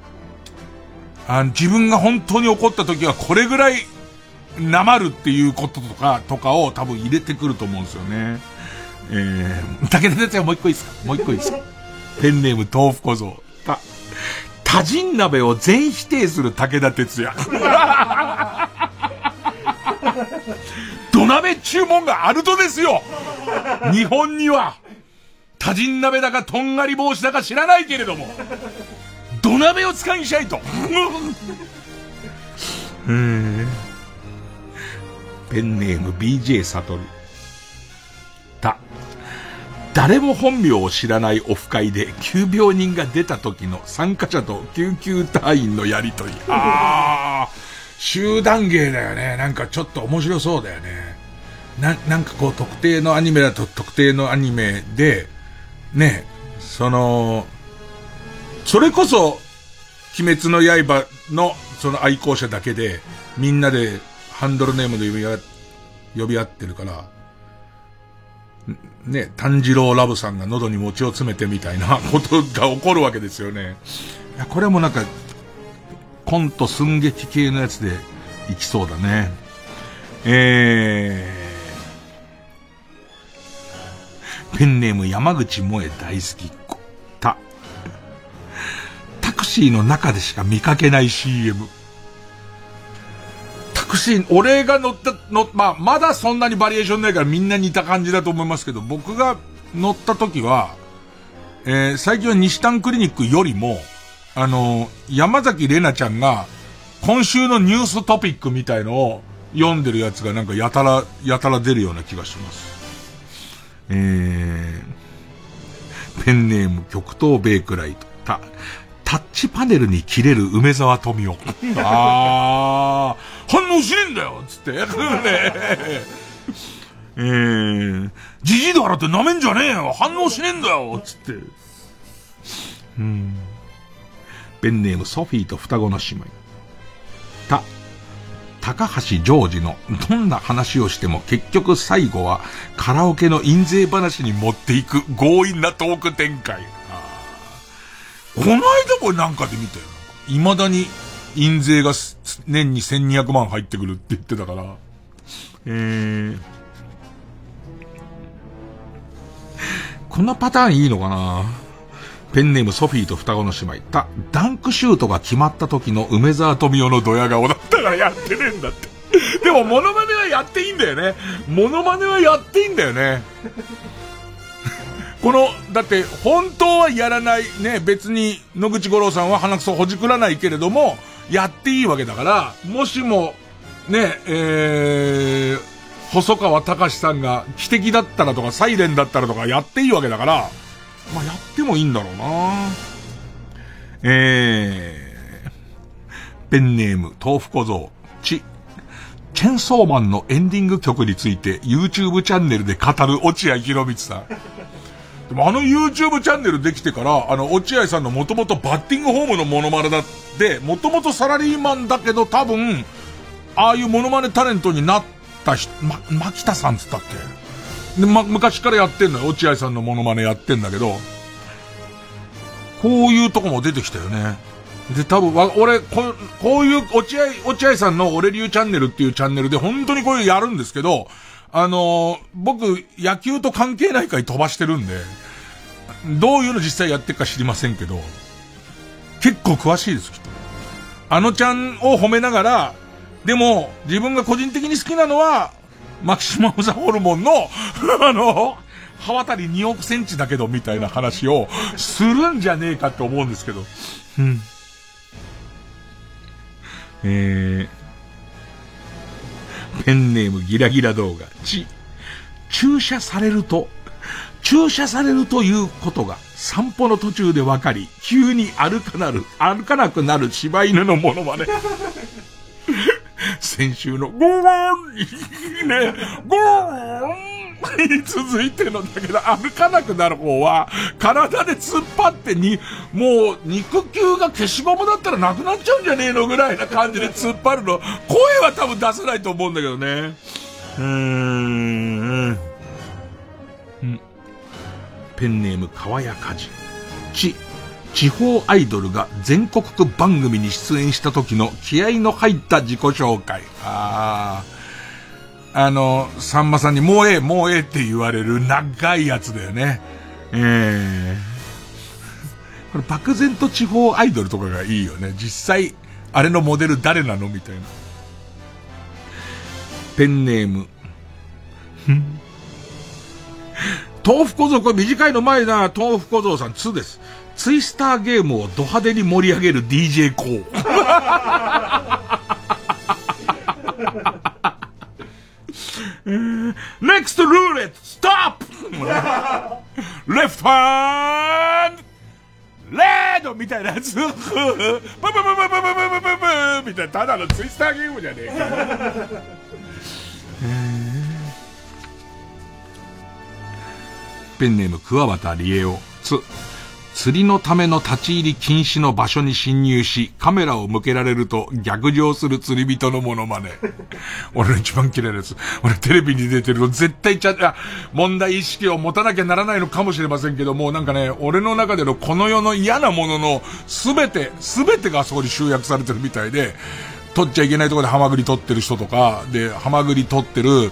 あの、自分が本当に怒った時はこれぐらい、なまるっていうこととか、とかを多分入れてくると思うんですよね。えー、武田哲也もう一個いいですか？もう一個いいですか？ペンネーム豆腐小僧。た、多人鍋を全否定する武田哲也。土鍋注文があるとですよ。日本には。多人鍋だかとんがり帽子だか知らないけれども。土鍋を使いにしないとペンネーム BJ サトル。た。誰も本名を知らないオフ会で急病人が出た時の参加者と救急隊員のやりとり。ああ集団芸だよね。なんかちょっと面白そうだよね。な、なんかこう特定のアニメだと特定のアニメで、ね、その、それこそ、鬼滅の刃のその愛好者だけで、みんなでハンドルネームで呼び合呼び合ってるから、ね、炭治郎ラブさんが喉に餅を詰めてみたいなことが起こるわけですよね。いや、これもなんか、コント寸劇系のやつでいきそうだね。えー、ペンネーム山口萌え大好きっ子。た。タクシーの中でしか見かけない CM。タクシー、俺が乗った、の、まあ、まだそんなにバリエーションないからみんな似た感じだと思いますけど、僕が乗った時は、えー、最近は西丹クリニックよりも、あのー、山崎玲奈ちゃんが、今週のニューストピックみたいのを読んでるやつがなんかやたら、やたら出るような気がします。えー、ペンネーム極東ベイクライト。た、タッチパネルに切れる梅沢富美男。あー、反応しねえんだよつって。ねえー、じじいだからって舐めんじゃねえよ反応しねえんだよつって。うん。ペンネームソフィーと双子の姉妹。た、高橋ジョージのどんな話をしても結局最後はカラオケの印税話に持っていく強引なトーク展開。この間これなんかで見たよ。未だに印税が年に1200万入ってくるって言ってたから。えー、このパターンいいのかな？ペンネームソフィーと双子の姉妹。た、ダンクシュートが決まった時の梅沢富美男のドヤ顔だったからやってねえんだって。でもモノマネはやっていいんだよね。モノマネはやっていいんだよね。この、だって、本当はやらない、ね、別に、野口五郎さんは鼻くそほじくらないけれども、やっていいわけだから、もしも、ね、えー、細川隆さんが、汽笛だったらとか、サイレンだったらとか、やっていいわけだから、まあ、やってもいいんだろうな。えー、ペンネーム、豆腐小僧、ち、チェンソーマンのエンディング曲について YouTube チャンネルで語る落合博光さん。でもあの YouTube チャンネルできてから、あの、落合さんのもともとバッティングホームのモノマネだって、もともとサラリーマンだけど多分、ああいうモノマネタレントになった人、ま、牧田さんつったっけ？で、ま、昔からやってんのよ。落合さんのモノマネやってんだけど、こういうとこも出てきたよね。で、多分、わ、俺、ここういう、落合、落合さんの俺流チャンネルっていうチャンネルで本当にこういうやるんですけど、あのー、僕、野球と関係ない回飛ばしてるんで、どういうの実際やってるか知りませんけど、結構詳しいです、きっと。あのちゃんを褒めながら、でも、自分が個人的に好きなのは、マキシマムザホルモンの あの、刃渡り2億センチだけど、みたいな話をするんじゃねえかって思うんですけど。うん。えー、ペンネームギラギラ動画。ち、注射されると、注射されるということが散歩の途中で分かり、急に歩かなる、歩かなくなる柴犬のものまね。先週のゴーンね、ゴーンに 続いてのだけど、歩かなくなる方は、体で突っ張ってに、もう、肉球が消しゴムだったらなくなっちゃうんじゃねえのぐらいな感じで突っ張るの。声は多分出せないと思うんだけどね。うーん。ペンネーム、川谷かじ。ち、地方アイドルが全国区番組に出演した時の気合の入った自己紹介。ああ。あの、さんまさんにもうええ、もうええって言われる長いやつだよね。ええー、これ漠然と地方アイドルとかがいいよね。実際、あれのモデル誰なのみたいな。ペンネーム。豆腐小僧、これ短いの前な、豆腐小僧さん2です。ツイスターゲームをド派手に盛り上げる DJ コー。Next roulette, stop! Left hand! レードみたいなやつ。ブブブブブブブブブブみたいな、ただのツイスターゲームじゃねえか。ペンネーム、桑畑理恵を、つ、釣りのための立ち入り禁止の場所に侵入し、カメラを向けられると逆上する釣り人のモノマネ。俺の一番嫌いなやつ。俺テレビに出てると絶対ちゃ、問題意識を持たなきゃならないのかもしれませんけども、なんかね、俺の中でのこの世の嫌なもののすべて、すべてがそこに集約されてるみたいで、取っちゃいけないところでハマグリ取ってる人とか、で、ハマグリ取ってる、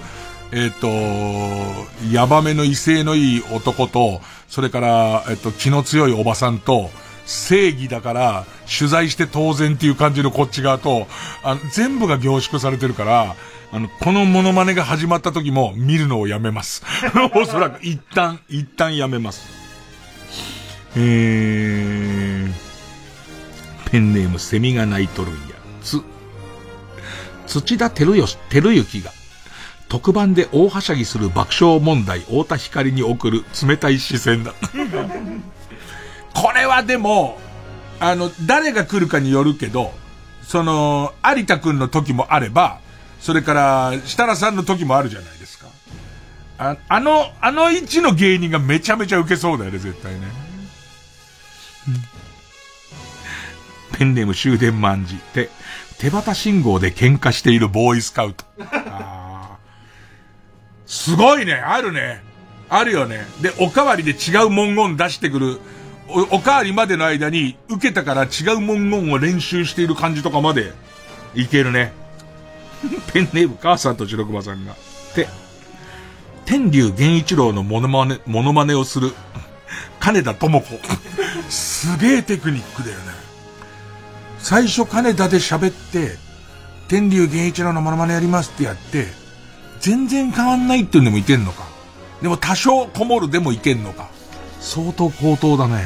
えっ、ー、と、ヤバめの威勢のいい男と、それから、えっ、ー、と、気の強いおばさんと、正義だから、取材して当然っていう感じのこっち側と、あの、全部が凝縮されてるから、あの、このモノマネが始まった時も見るのをやめます。おそらく一旦、一旦やめます。えー、ペンネームセミが鳴いとるんや。つ、土田照義、照之が、特番で大はしゃぎする爆笑問題、太田光に送る冷たい視線だ。これはでも、あの、誰が来るかによるけど、その、有田くんの時もあれば、それから、設楽さんの時もあるじゃないですか。ああの、あの位置の芸人がめちゃめちゃ受けそうだよね、絶対ね。ペンネーム終電万事。手、手旗信号で喧嘩しているボーイスカウト。すごいね、あるね。あるよね。で、おかわりで違う文言出してくる。お、おかわりまでの間に、受けたから違う文言を練習している感じとかまで、いけるね。ペンネーム母さんと白熊さんが。で、天竜源一郎のモノマネ、モノマネをする、金田智子。すげえテクニックだよね。最初金田で喋って、天竜源一郎のモノマネやりますってやって、全然変わんないっていうのもいけんのか。でも多少こもるでもいけんのか。相当高等だね。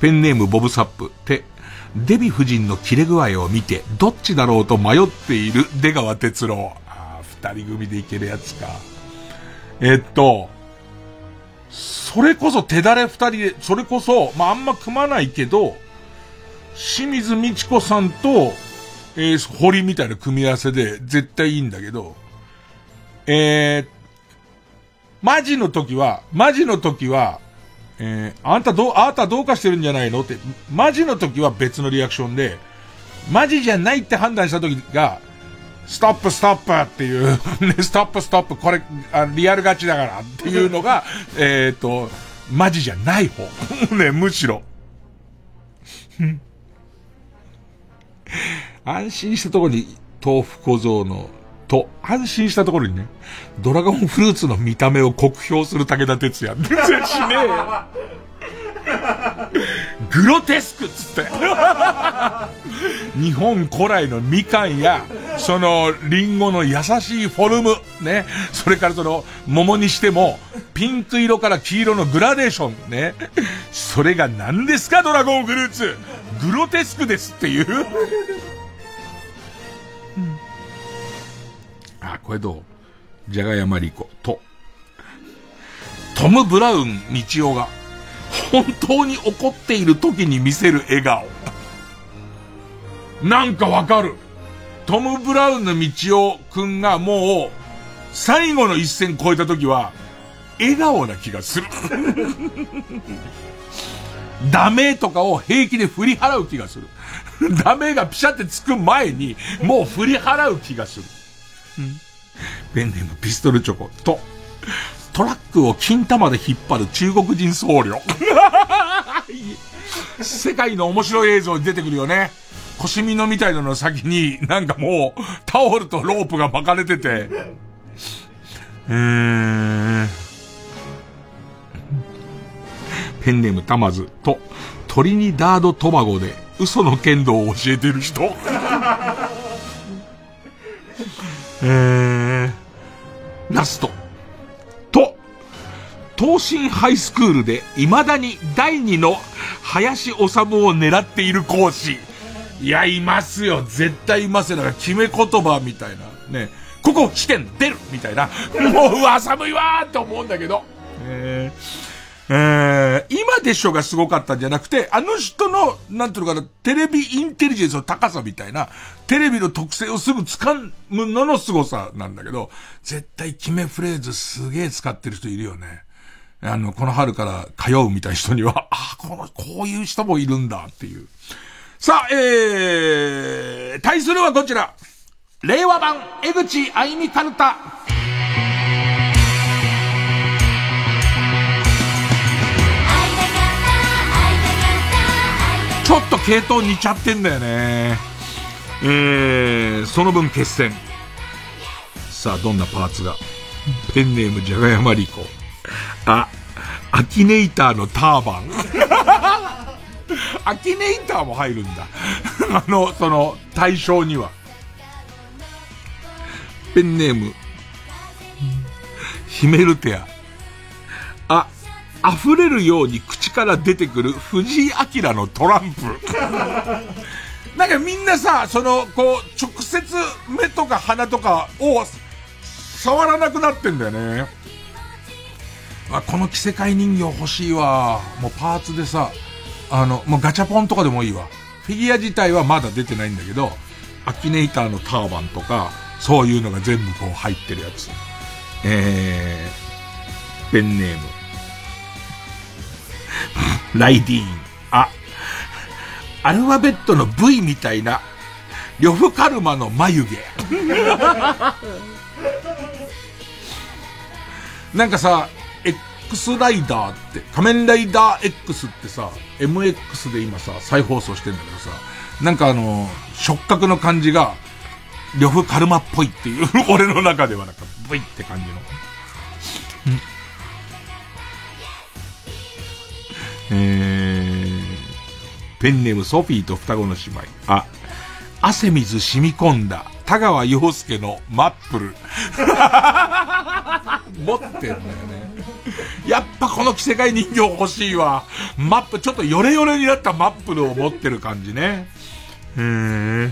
ペンネームボブサップ。て、デヴィ夫人の切れ具合を見て、どっちだろうと迷っている出川哲郎。ああ、二人組でいけるやつか。えっと、それこそ手だれ二人で、それこそ、まあ、あんま組まないけど、清水美智子さんと、えー、堀みたいな組み合わせで絶対いいんだけど、えー、マジの時は、マジの時は、えー、あんたどう、あなたどうかしてるんじゃないの？って、マジの時は別のリアクションで、マジじゃないって判断した時が、ストップストップっていう、ね、ストップストップ、これ、あリアル勝ちだからっていうのが、えっと、マジじゃない方。ね、むしろ。安心したところに豆腐小僧の、と、安心したところにね、ドラゴンフルーツの見た目を酷評する武田鉄矢。全然しねえよ。グロテスクっつって。日本古来のみかんや、その、リンゴの優しいフォルム、ね。それからその、桃にしても、ピンク色から黄色のグラデーション、ね。それが何ですか、ドラゴンフルーツ。グロテスクですっていう。これどう？じゃがやまりこ、と。トム・ブラウン・道夫が、本当に怒っている時に見せる笑顔。なんかわかる。トム・ブラウンの道夫くんがもう、最後の一線超えた時は、笑顔な気がする。ダメとかを平気で振り払う気がする。ダメがピシャってつく前に、もう振り払う気がする。ペンネームピストルチョコと、トラックを金玉で引っ張る中国人僧侶。世界の面白い映像に出てくるよね。腰みのみたいなの先に、なんかもう、タオルとロープが巻かれてて。えー、ペンネームタマズと、トリニダード・トバゴで嘘の剣道を教えてる人。えー、ラスト。と、東進ハイスクールで未だに第二の林修を狙っている講師。いや、いますよ。絶対いますよ。だから決め言葉みたいな。ね。ここ試験出るみたいな。もう、うわ、寒いわーって思うんだけど。えーえー、今でしょがすごかったんじゃなくて、あの人の、なんていうのかな、テレビインテリジェンスの高さみたいな、テレビの特性をすぐ掴むのの凄さなんだけど、絶対決めフレーズすげえ使ってる人いるよね。あの、この春から通うみたいな人には、ああ、この、こういう人もいるんだっていう。さあ、えー、対するはこちら。令和版、江口あいみかるちょっと系統似ちゃってんだよね。えー、その分決戦。さあ、どんなパーツが？ペンネームじゃがやまりこ。あ、アキネイターのターバン。アキネイターも入るんだ。あの、その、対象には。ペンネーム、ヒメルテア。あ、溢れるように口から出てくる藤井明のトランプ。なんかみんなさ、その、こう、直接目とか鼻とかを触らなくなってんだよね。あ、この着せ替え人形欲しいわ。もうパーツでさ、あの、もうガチャポンとかでもいいわ。フィギュア自体はまだ出てないんだけど、アキネイターのターバンとか、そういうのが全部こう入ってるやつ。えー、ペンネーム。ライディーン。あ、アルファベットの V みたいな、呂布カルマの眉毛。なんかさ、X ライダーって、仮面ライダー X ってさ、MX で今さ、再放送してんだけどさ、なんかあの、触覚の感じが、呂布カルマっぽいっていう、俺の中ではなんか、ブイって感じの。えー、ペンネームソフィーと双子の姉妹。あ、汗水染み込んだ、田川陽介のマップル。持ってんだよね。やっぱこの着せ替え人形欲しいわ。マップ、ちょっとヨレヨレになったマップルを持ってる感じね。へー。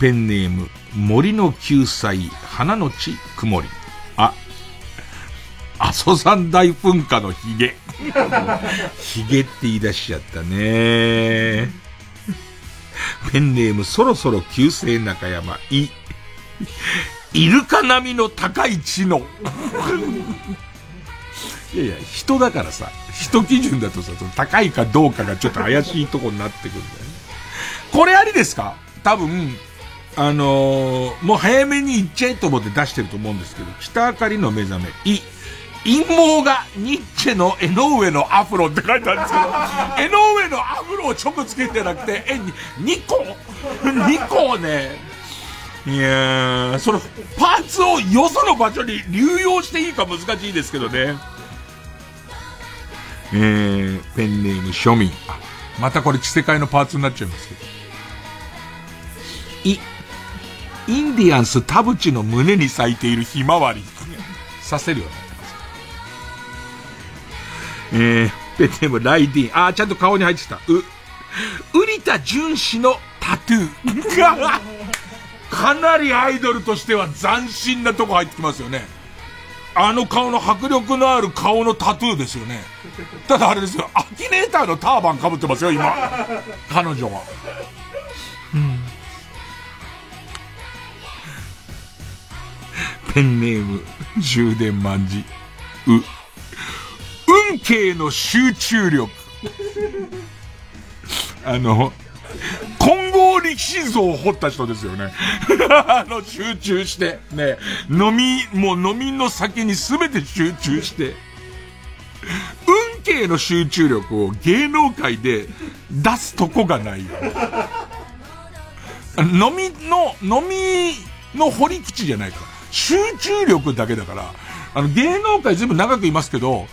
ペンネーム、森の救済、花の地、曇り。阿蘇山大噴火のヒゲ。ヒゲって言い出しちゃったね。ペンネーム、そろそろ旧姓中山、い、イルカ並みの高い知能。いやいや、人だからさ、人基準だとさ、高いかどうかがちょっと怪しいとこになってくるんだよね。これありですか？多分、あのー、もう早めに行っちゃえと思って出してると思うんですけど、北あかりの目覚め、い、陰謀がニッチェの江上のアフロって書いてあるんですけど、江上のアフロを直つけてなくて、え、2個 ?2 個ね。いや、その、パーツをよその場所に流用していいか難しいですけどね。えー、ペンネーム庶民。あ、またこれ着せ替えのパーツになっちゃいますけど。い、インディアンス田淵の胸に咲いているひまわり。させるよね。えー、ペンネームライディン。あー、ちゃんと顔に入ってた。う、瓜田淳氏のタトゥー。かなりアイドルとしては斬新なとこ入ってきますよね。あの顔の迫力のある顔のタトゥーですよね。ただあれですよ、アキネーターのターバン被ってますよ、今。彼女は。うん。ペンネーム、充電万事。う、運慶の集中力。あの、混合力士像を掘った人ですよね。あの、集中して、ね、飲み、もう飲みの先に全て集中して、運慶の集中力を芸能界で出すとこがないよ。飲みの、飲みの掘り口じゃないか。集中力だけだから、あの、芸能界全部長くいますけど、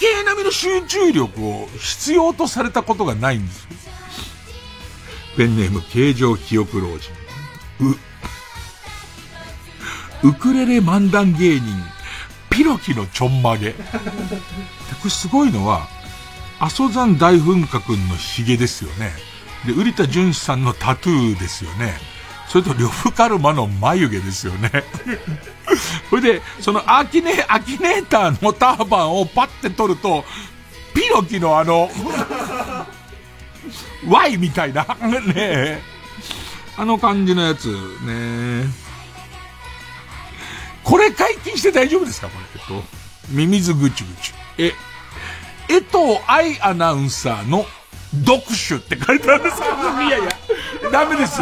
運慶並みの集中力を必要とされたことがないんですよ。ペンネーム、形状記憶老人。う、ウクレレ漫談芸人、ピロキのちょんまげ。これすごいのは、阿蘇山大噴火くんの髭ですよね。で、瓜田淳さんのタトゥーですよね。それと、呂布カルマの眉毛ですよね。それで、そのアキネ、アキネーターのターバンをパッて取ると、ピロキのあの、Y みたいな、ねあの感じのやつ、ねこれ解禁して大丈夫ですか？これ。えっと、ミミズぐちゅぐち。え、江藤愛アナウンサーの読書って書いてあるんですけど、いやいや、ダメです。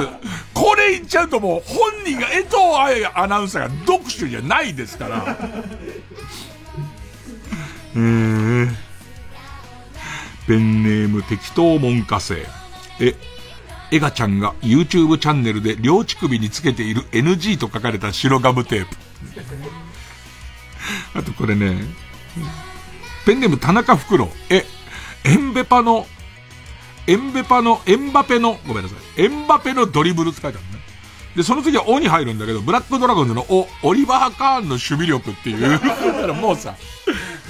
これ言っちゃうともう本人が江藤愛アナウンサーが読書じゃないですから。うー。ペンネーム適当門下生。え、エガちゃんが YouTube チャンネルで両乳首につけている NG と書かれた白ガムテープ。あとこれね、ペンネーム田中袋。え、エンベパの、エンベパの、エンバペの、ごめんなさい。エンバペのドリブルって書いてあるね。で、その次は「お」に入るんだけど、ブラックドラゴンズの「お」、オリバー・カーンの守備力っていう。もうさ、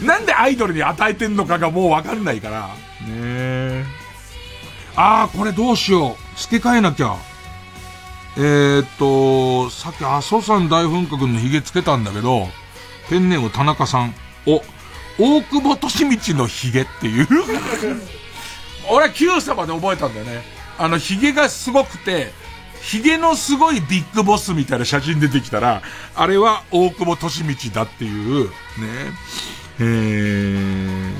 なんでアイドルに与えてんのかがもうわかんないから。ねえ。あー、これどうしよう。付け替えなきゃ。えー、っと、さっき阿蘇山大噴火君の髭つけたんだけど、ペンネーム田中さん。お、大久保利道の髭っていう俺は Q 様で覚えたんだよね。あの、髭がすごくて、髭のすごいビッグボスみたいな写真出てきたら、あれは大久保利道だっていう、ね。えー、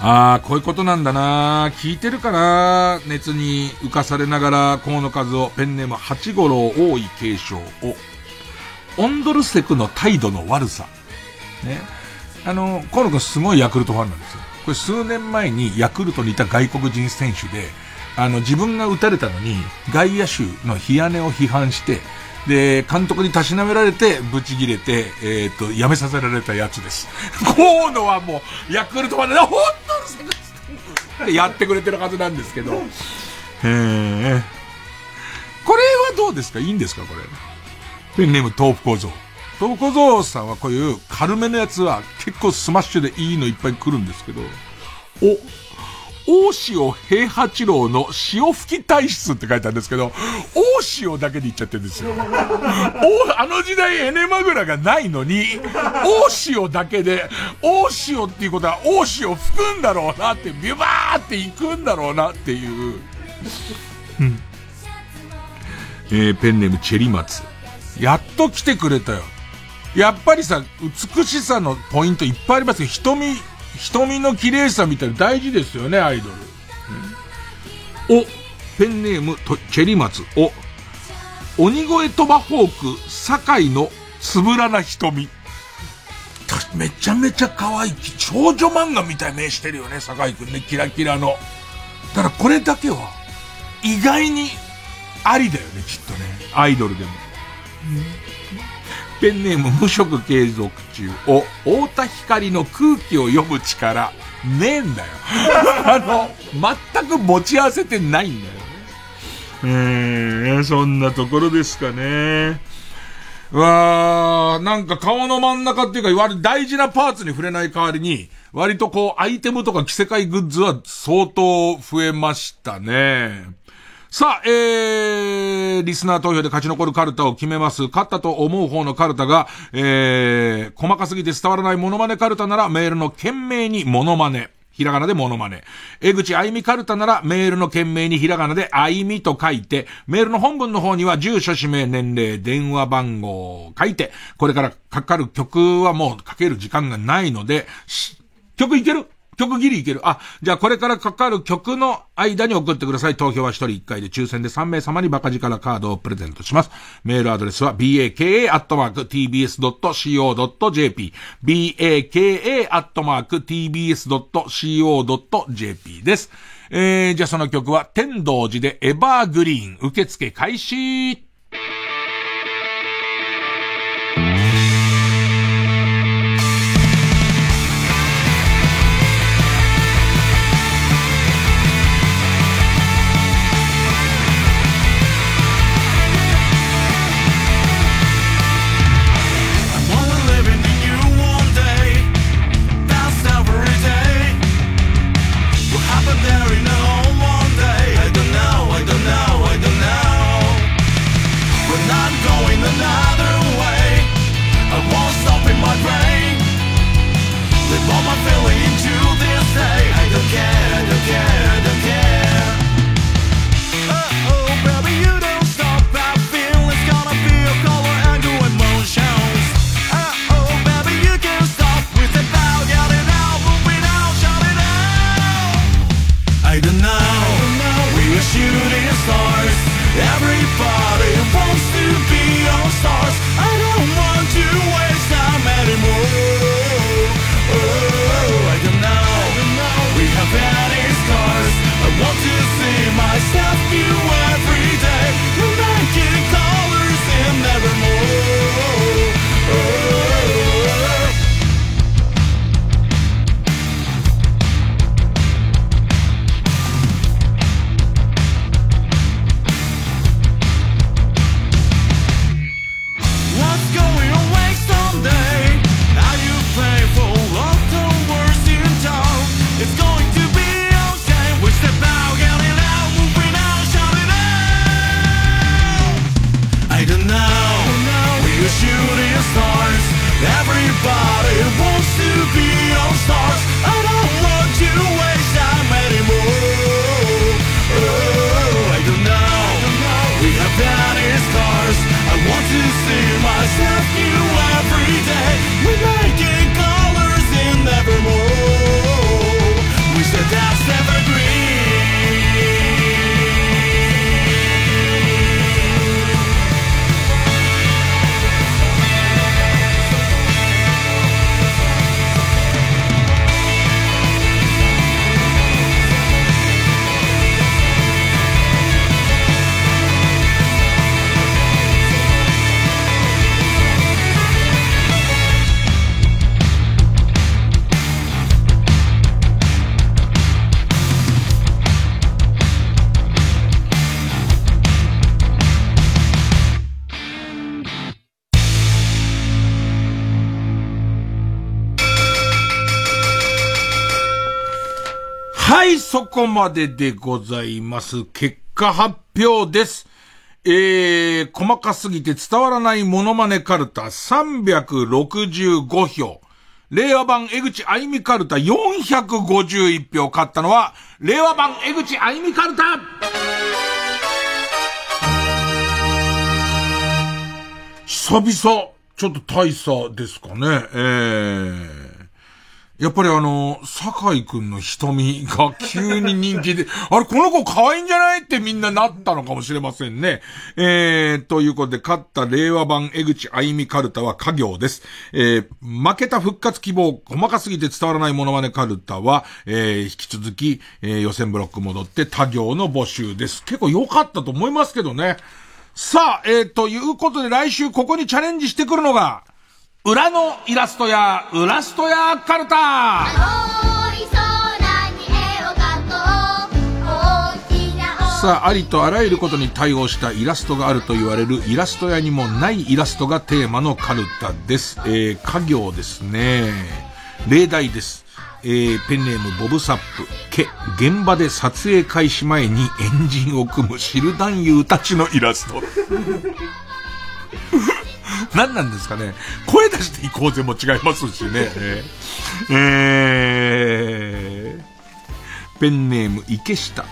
ああ、こういうことなんだな聞いてるかな？熱に浮かされながら、河野和夫、ペンネーム八五郎大井継承を、オンドルセクの態度の悪さ。ね。あの、河野君すごいヤクルトファンなんですよ。これ数年前にヤクルトにいた外国人選手で、あの、自分が打たれたのに、外野手の火屋根を批判して、で、監督にたしなめられて、ブチギレて、えっ、ー、と、辞めさせられたやつです。河野はもう、ヤクルトまで、本当にやってくれてるはずなんですけど。へえ。これはどうですか？いいんですか？これ。ペンネーム豆腐小僧。豆腐小僧さんはこういう軽めのやつは結構スマッシュでいいのいっぱい来るんですけど、お、大塩平八郎の潮吹き体質って書いてあるんですけど、大塩だけで言っちゃってるんですよ。あの時代エネマグラがないのに、大塩だけで、大塩っていうことは大塩吹くんだろうなって、ビュバーって行くんだろうなっていう。えー、ペンネームチェリマツ。やっと来てくれたよ。やっぱりさ、美しさのポイントいっぱいありますよ。瞳、瞳の綺麗さみたいな大事ですよね、アイドル。お、ペンネームと、チェリマツ。お、鬼越トマホーク、堺のつぶらな瞳。めちゃめちゃ可愛い、少女漫画みたいな目してるよね、酒井くんね、キラキラの。ただこれだけは、意外に、ありだよね、きっとね。アイドルでも。ペンネーム無職継続中を、太田光の空気を読む力、ねえんだよ。あの、全く持ち合わせてないんだよね。えー、そんなところですかね。うわー、なんか顔の真ん中っていうか、割大事なパーツに触れない代わりに、割とこう、アイテムとか着せ替えグッズは相当増えましたね。さあ、えー、リスナー投票で勝ち残るカルタを決めます。勝ったと思う方のカルタが、えー、細かすぎて伝わらないモノマネカルタならメールの件名にモノマネ。ひらがなでモノマネ。江口あゆみカルタならメールの件名にひらがなであいみと書いて、メールの本文の方には住所、氏名、年齢、電話番号を書いて、これからかかる曲はもうかける時間がないので、曲いける？曲ギリいける。あ、じゃあこれからかかる曲の間に送ってください。投票は1人1回で抽選で3名様にバカ力カードをプレゼントします。メールアドレスは baka.tbs.co.jp baka.tbs.co.jp です。えー、じゃあその曲は天道寺でエバーグリーン受付開始そこまででございます。結果発表です。えー、細かすぎて伝わらないモノマネカルタ365票。令和版江口あゆみカルタ451票勝ったのは、令和版江口あゆみカルタ久々、ちょっと大差ですかね。えー。やっぱりあの、酒井くんの瞳が急に人気で、あれ、この子可愛いんじゃないってみんななったのかもしれませんね。えー、ということで、勝った令和版江口あゆみカルタは家業です。えー、負けた復活希望、細かすぎて伝わらないモノマネカルタは、えー、引き続き、えー、予選ブロック戻って他行の募集です。結構良かったと思いますけどね。さあ、えー、ということで来週ここにチャレンジしてくるのが、裏のイラストや、ウラストやカルタさあ、ありとあらゆることに対応したイラストがあると言われるイラスト屋にもないイラストがテーマのカルタです。えー、家業ですね。例題です。えー、ペンネームボブサップ。け、現場で撮影開始前にエンジンを組むシルダンユーたちのイラスト。何なんですかね。声出していこうぜも違いますしね。えー、ペンネーム池下。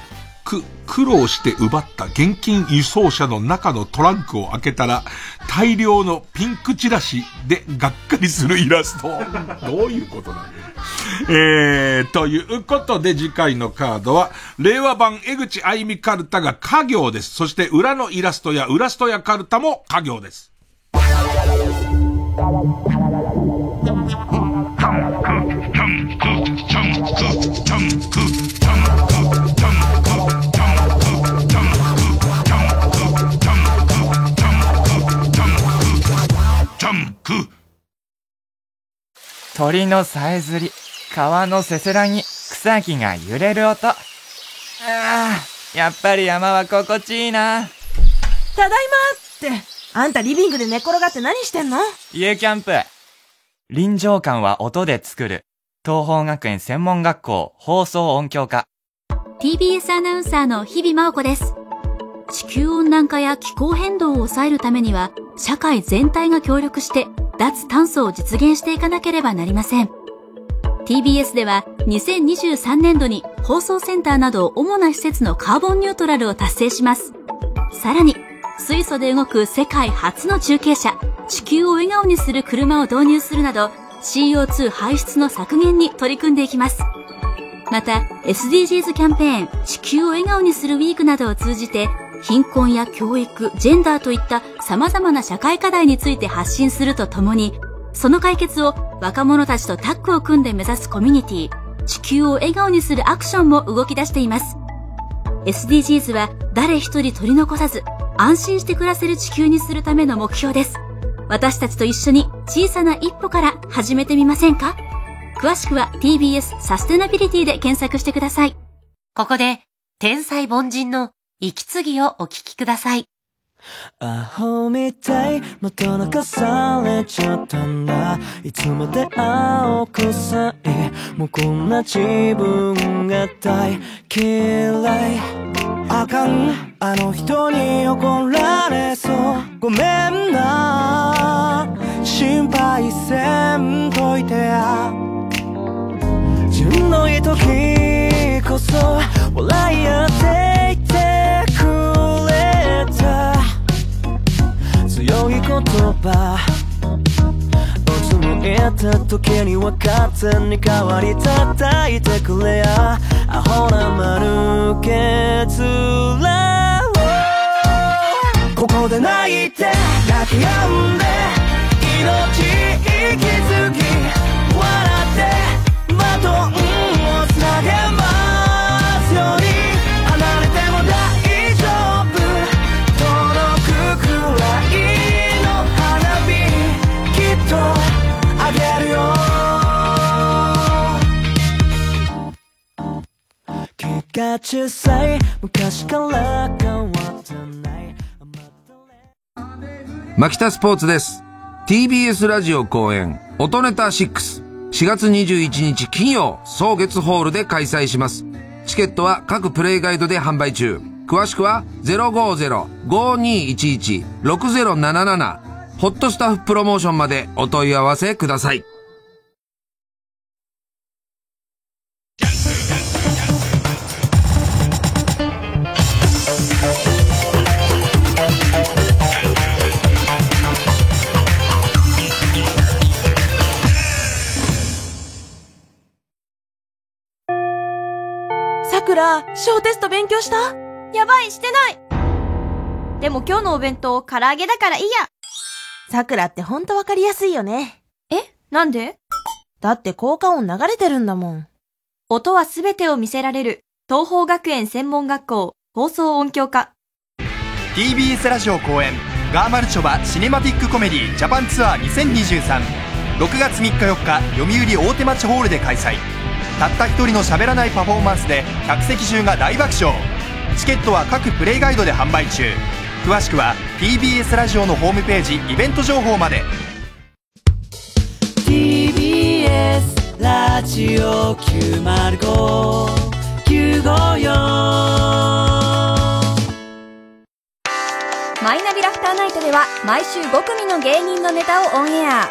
く、苦労して奪った現金輸送車の中のトランクを開けたら、大量のピンクチラシでがっかりするイラスト。どういうことなんだえー、ということで次回のカードは、令和版江口あゆみカルタが家業です。そして裏のイラストやウラストやカルタも家業です。鳥のさえずり、川のせせらぎ、草木が揺れる音。ああ、やっぱり山は心地いいな。ただいまって、あんたリビングで寝転がって何してんの？家キャンプ。臨場感は音で作る。東方学園専門学校放送音響科。TBS アナウンサーの日々真央子です。地球温暖化や気候変動を抑えるためには、社会全体が協力して、脱炭素を実現していかなければなりません。TBS では、2023年度に放送センターなど主な施設のカーボンニュートラルを達成します。さらに、水素で動く世界初の中継車、地球を笑顔にする車を導入するなど、CO2 排出の削減に取り組んでいきます。また、SDGs キャンペーン、地球を笑顔にするウィークなどを通じて、貧困や教育、ジェンダーといった様々な社会課題について発信するとともに、その解決を若者たちとタッグを組んで目指すコミュニティ、地球を笑顔にするアクションも動き出しています。SDGs は誰一人取り残さず、安心して暮らせる地球にするための目標です。私たちと一緒に小さな一歩から始めてみませんか？詳しくは TBS サステナビリティで検索してください。ここで、天才凡人の息継ぎをお聞きください。アホみたいまた泣かされちゃったんだ。いつまで青臭いもうこんな自分が大嫌い。あかんあの人に怒られそう。ごめんな。心配せんといてや。純のいい時こそ笑い合って強い言葉。つむいた時には勝手に代わり叩いてくれや。アホな丸けつらをここで泣いて泣き止んで命息づき笑ってバトンをつなげまが小さい昔から変わってないマキタスポーツです。TBS ラジオ公演、音ネタ6。4月21日金曜、草月ホールで開催します。チケットは各プレイガイドで販売中。詳しくは050-5211-6077ホットスタッフプロモーションまでお問い合わせください。くら、小テスト勉強した？やばい、してないでも今日のお弁当、唐揚げだからいいや。さくらってほんとわかりやすいよね。え？なんで？だって効果音流れてるんだもん。音はすべてを見せられる、東方学園専門学校、放送音響科。TBS ラジオ公演ガーマルチョバシネマティックコメディジャパンツアー20236月3日4日読売大手町ホールで開催たった一人の喋らないパフォーマンスで客席中が大爆笑。チケットは各プレイガイドで販売中。詳しくは TBS ラジオのホームページイベント情報まで。TBS ラジオ905954マイナビラフターナイトでは毎週5組の芸人のネタをオンエア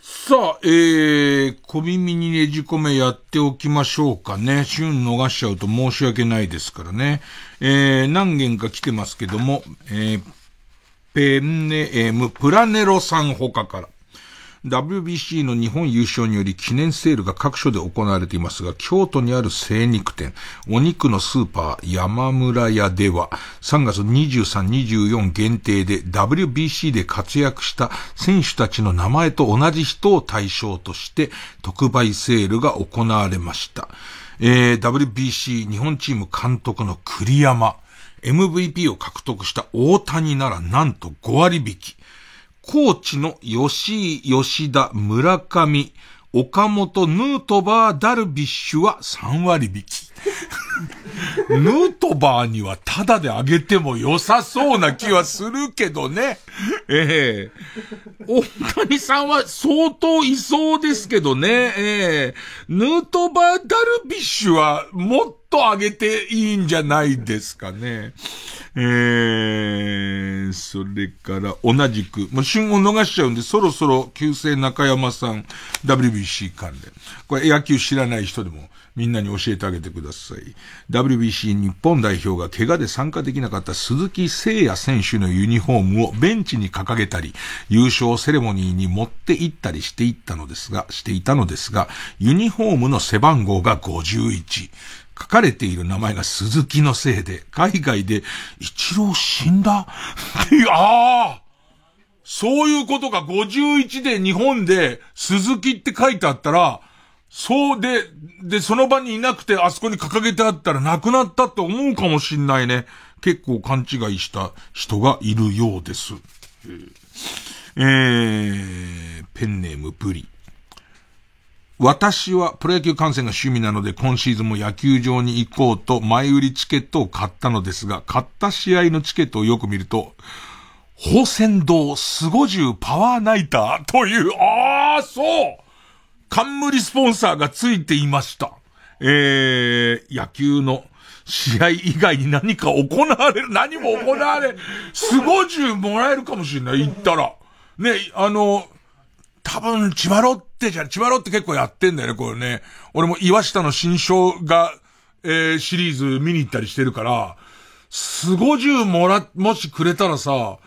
さあ、えー、小耳にねじ込めやっておきましょうかね。旬逃しちゃうと申し訳ないですからね。えー、何件か来てますけども、えー、ペンネーム、プラネロさん他から。WBC の日本優勝により記念セールが各所で行われていますが、京都にある精肉店、お肉のスーパー山村屋では、3月23、24限定で WBC で活躍した選手たちの名前と同じ人を対象として特売セールが行われました。えー、WBC 日本チーム監督の栗山、MVP を獲得した大谷ならなんと5割引き。コーチの吉井、吉田、村上、岡本、ヌートバー、ダルビッシュは3割引き。ヌートバーにはタダであげても良さそうな気はするけどね。ええ大谷さんは相当いそうですけどね。ええヌートバー、ダルビッシュはもっとあげていいんじゃないですかね。えー、それから同じく、もう旬を逃しちゃうんで、そろそろ旧姓中山さん、WBC 関連。これ野球知らない人でもみんなに教えてあげてください。WBC 日本代表が怪我で参加できなかった鈴木誠也選手のユニフォームをベンチに掲げたり、優勝セレモニーに持って行ったりしていったのですが、していたのですが、ユニフォームの背番号が51。書かれている名前が鈴木のせいで、海外で、一郎死んだ？いやあそういうことが51で日本で鈴木って書いてあったら、そうで、で、その場にいなくてあそこに掲げてあったら亡くなったって思うかもしんないね。結構勘違いした人がいるようです。えー、ペンネームブリ。私はプロ野球観戦が趣味なので今シーズンも野球場に行こうと前売りチケットを買ったのですが、買った試合のチケットをよく見ると、宝泉堂スゴジュパワーナイターという、ああ、そう冠スポンサーがついていました。えー、野球の試合以外に何か行われる、何も行われ、スゴジュもらえるかもしれない、行ったら。ね、あの、多分、千葉ロッテじゃ、千葉ロッテ結構やってんだよね、これね。俺も岩下の新章が、えー、シリーズ見に行ったりしてるから、スゴジュもら、もしくれたらさ、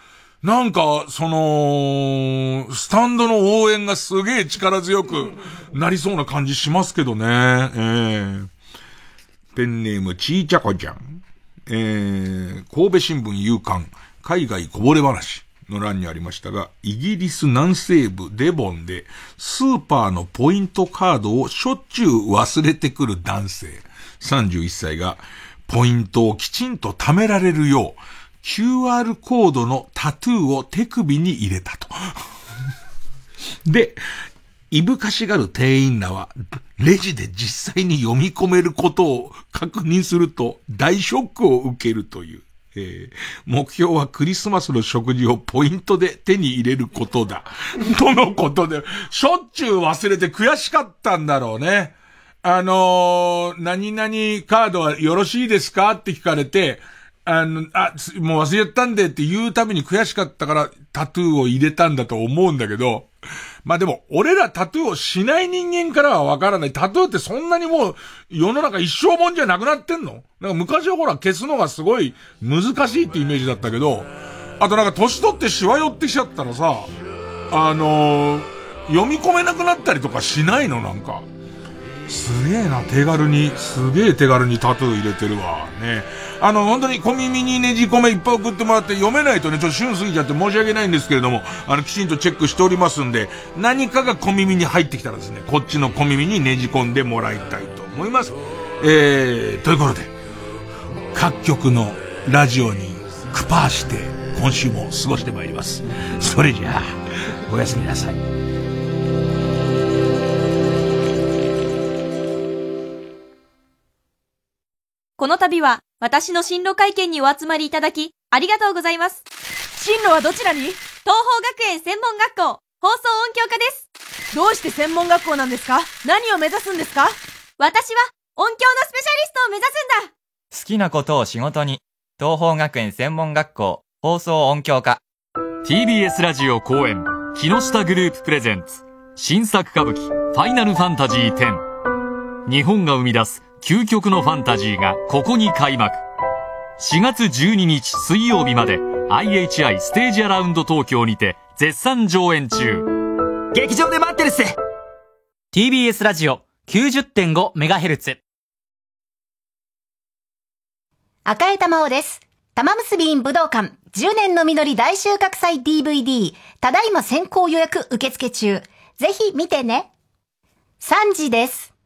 なんか、その、スタンドの応援がすげえ力強くなりそうな感じしますけどね。えー、ペンネームちーちゃこちゃん。えー、神戸新聞夕刊。海外こぼれ話の欄にありましたが、イギリス南西部デボンで、スーパーのポイントカードをしょっちゅう忘れてくる男性、31歳が、ポイントをきちんと貯められるよう、QR コードのタトゥーを手首に入れたと。で、いぶかしがる店員らは、レジで実際に読み込めることを確認すると大ショックを受けるという。えー、目標はクリスマスの食事をポイントで手に入れることだ。とのことで、しょっちゅう忘れて悔しかったんだろうね。あのー、何々カードはよろしいですか？って聞かれて、あの、あ、もう忘れたんでって言うために悔しかったからタトゥーを入れたんだと思うんだけど、まあでも、俺らタトゥーをしない人間からはわからない。タトゥーってそんなにもう、世の中一生もんじゃなくなってんの？なんか昔はほら消すのがすごい難しいってイメージだったけど、あとなんか年取ってシワ寄ってきちゃったらさ、あのー、読み込めなくなったりとかしないの？なんか。すげえな、手軽に、すげえ手軽にタトゥー入れてるわ。ね。あの、本当に小耳にねじ込めいっぱい送ってもらって読めないとね、ちょっと旬過ぎちゃって申し訳ないんですけれども、あの、きちんとチェックしておりますんで、何かが小耳に入ってきたらですね、こっちの小耳にねじ込んでもらいたいと思います。えー、ということで、各局のラジオにクパーして、今週も過ごしてまいります。それじゃあ、おやすみなさい。この度は、私の進路会見にお集まりいただき、ありがとうございます。進路はどちらに？東方学園専門学校、放送音響科です。どうして専門学校なんですか？何を目指すんですか？私は、音響のスペシャリストを目指すんだ好きなことを仕事に。東方学園専門学校放送音響科 TBS ラジオ公演木下グループプレゼンツ新作歌舞伎ファイナルファンタジー10日本が生み出す究極のファンタジーがここに開幕4月12日水曜日まで IHI ステージアラウンド東京にて絶賛上演中劇場で待ってるっす TBS ラジオ 90.5MHz 赤江玉緒です。玉結び院武道館10年の実り大収穫祭 DVD ただいま先行予約受付中。ぜひ見てね。3時です。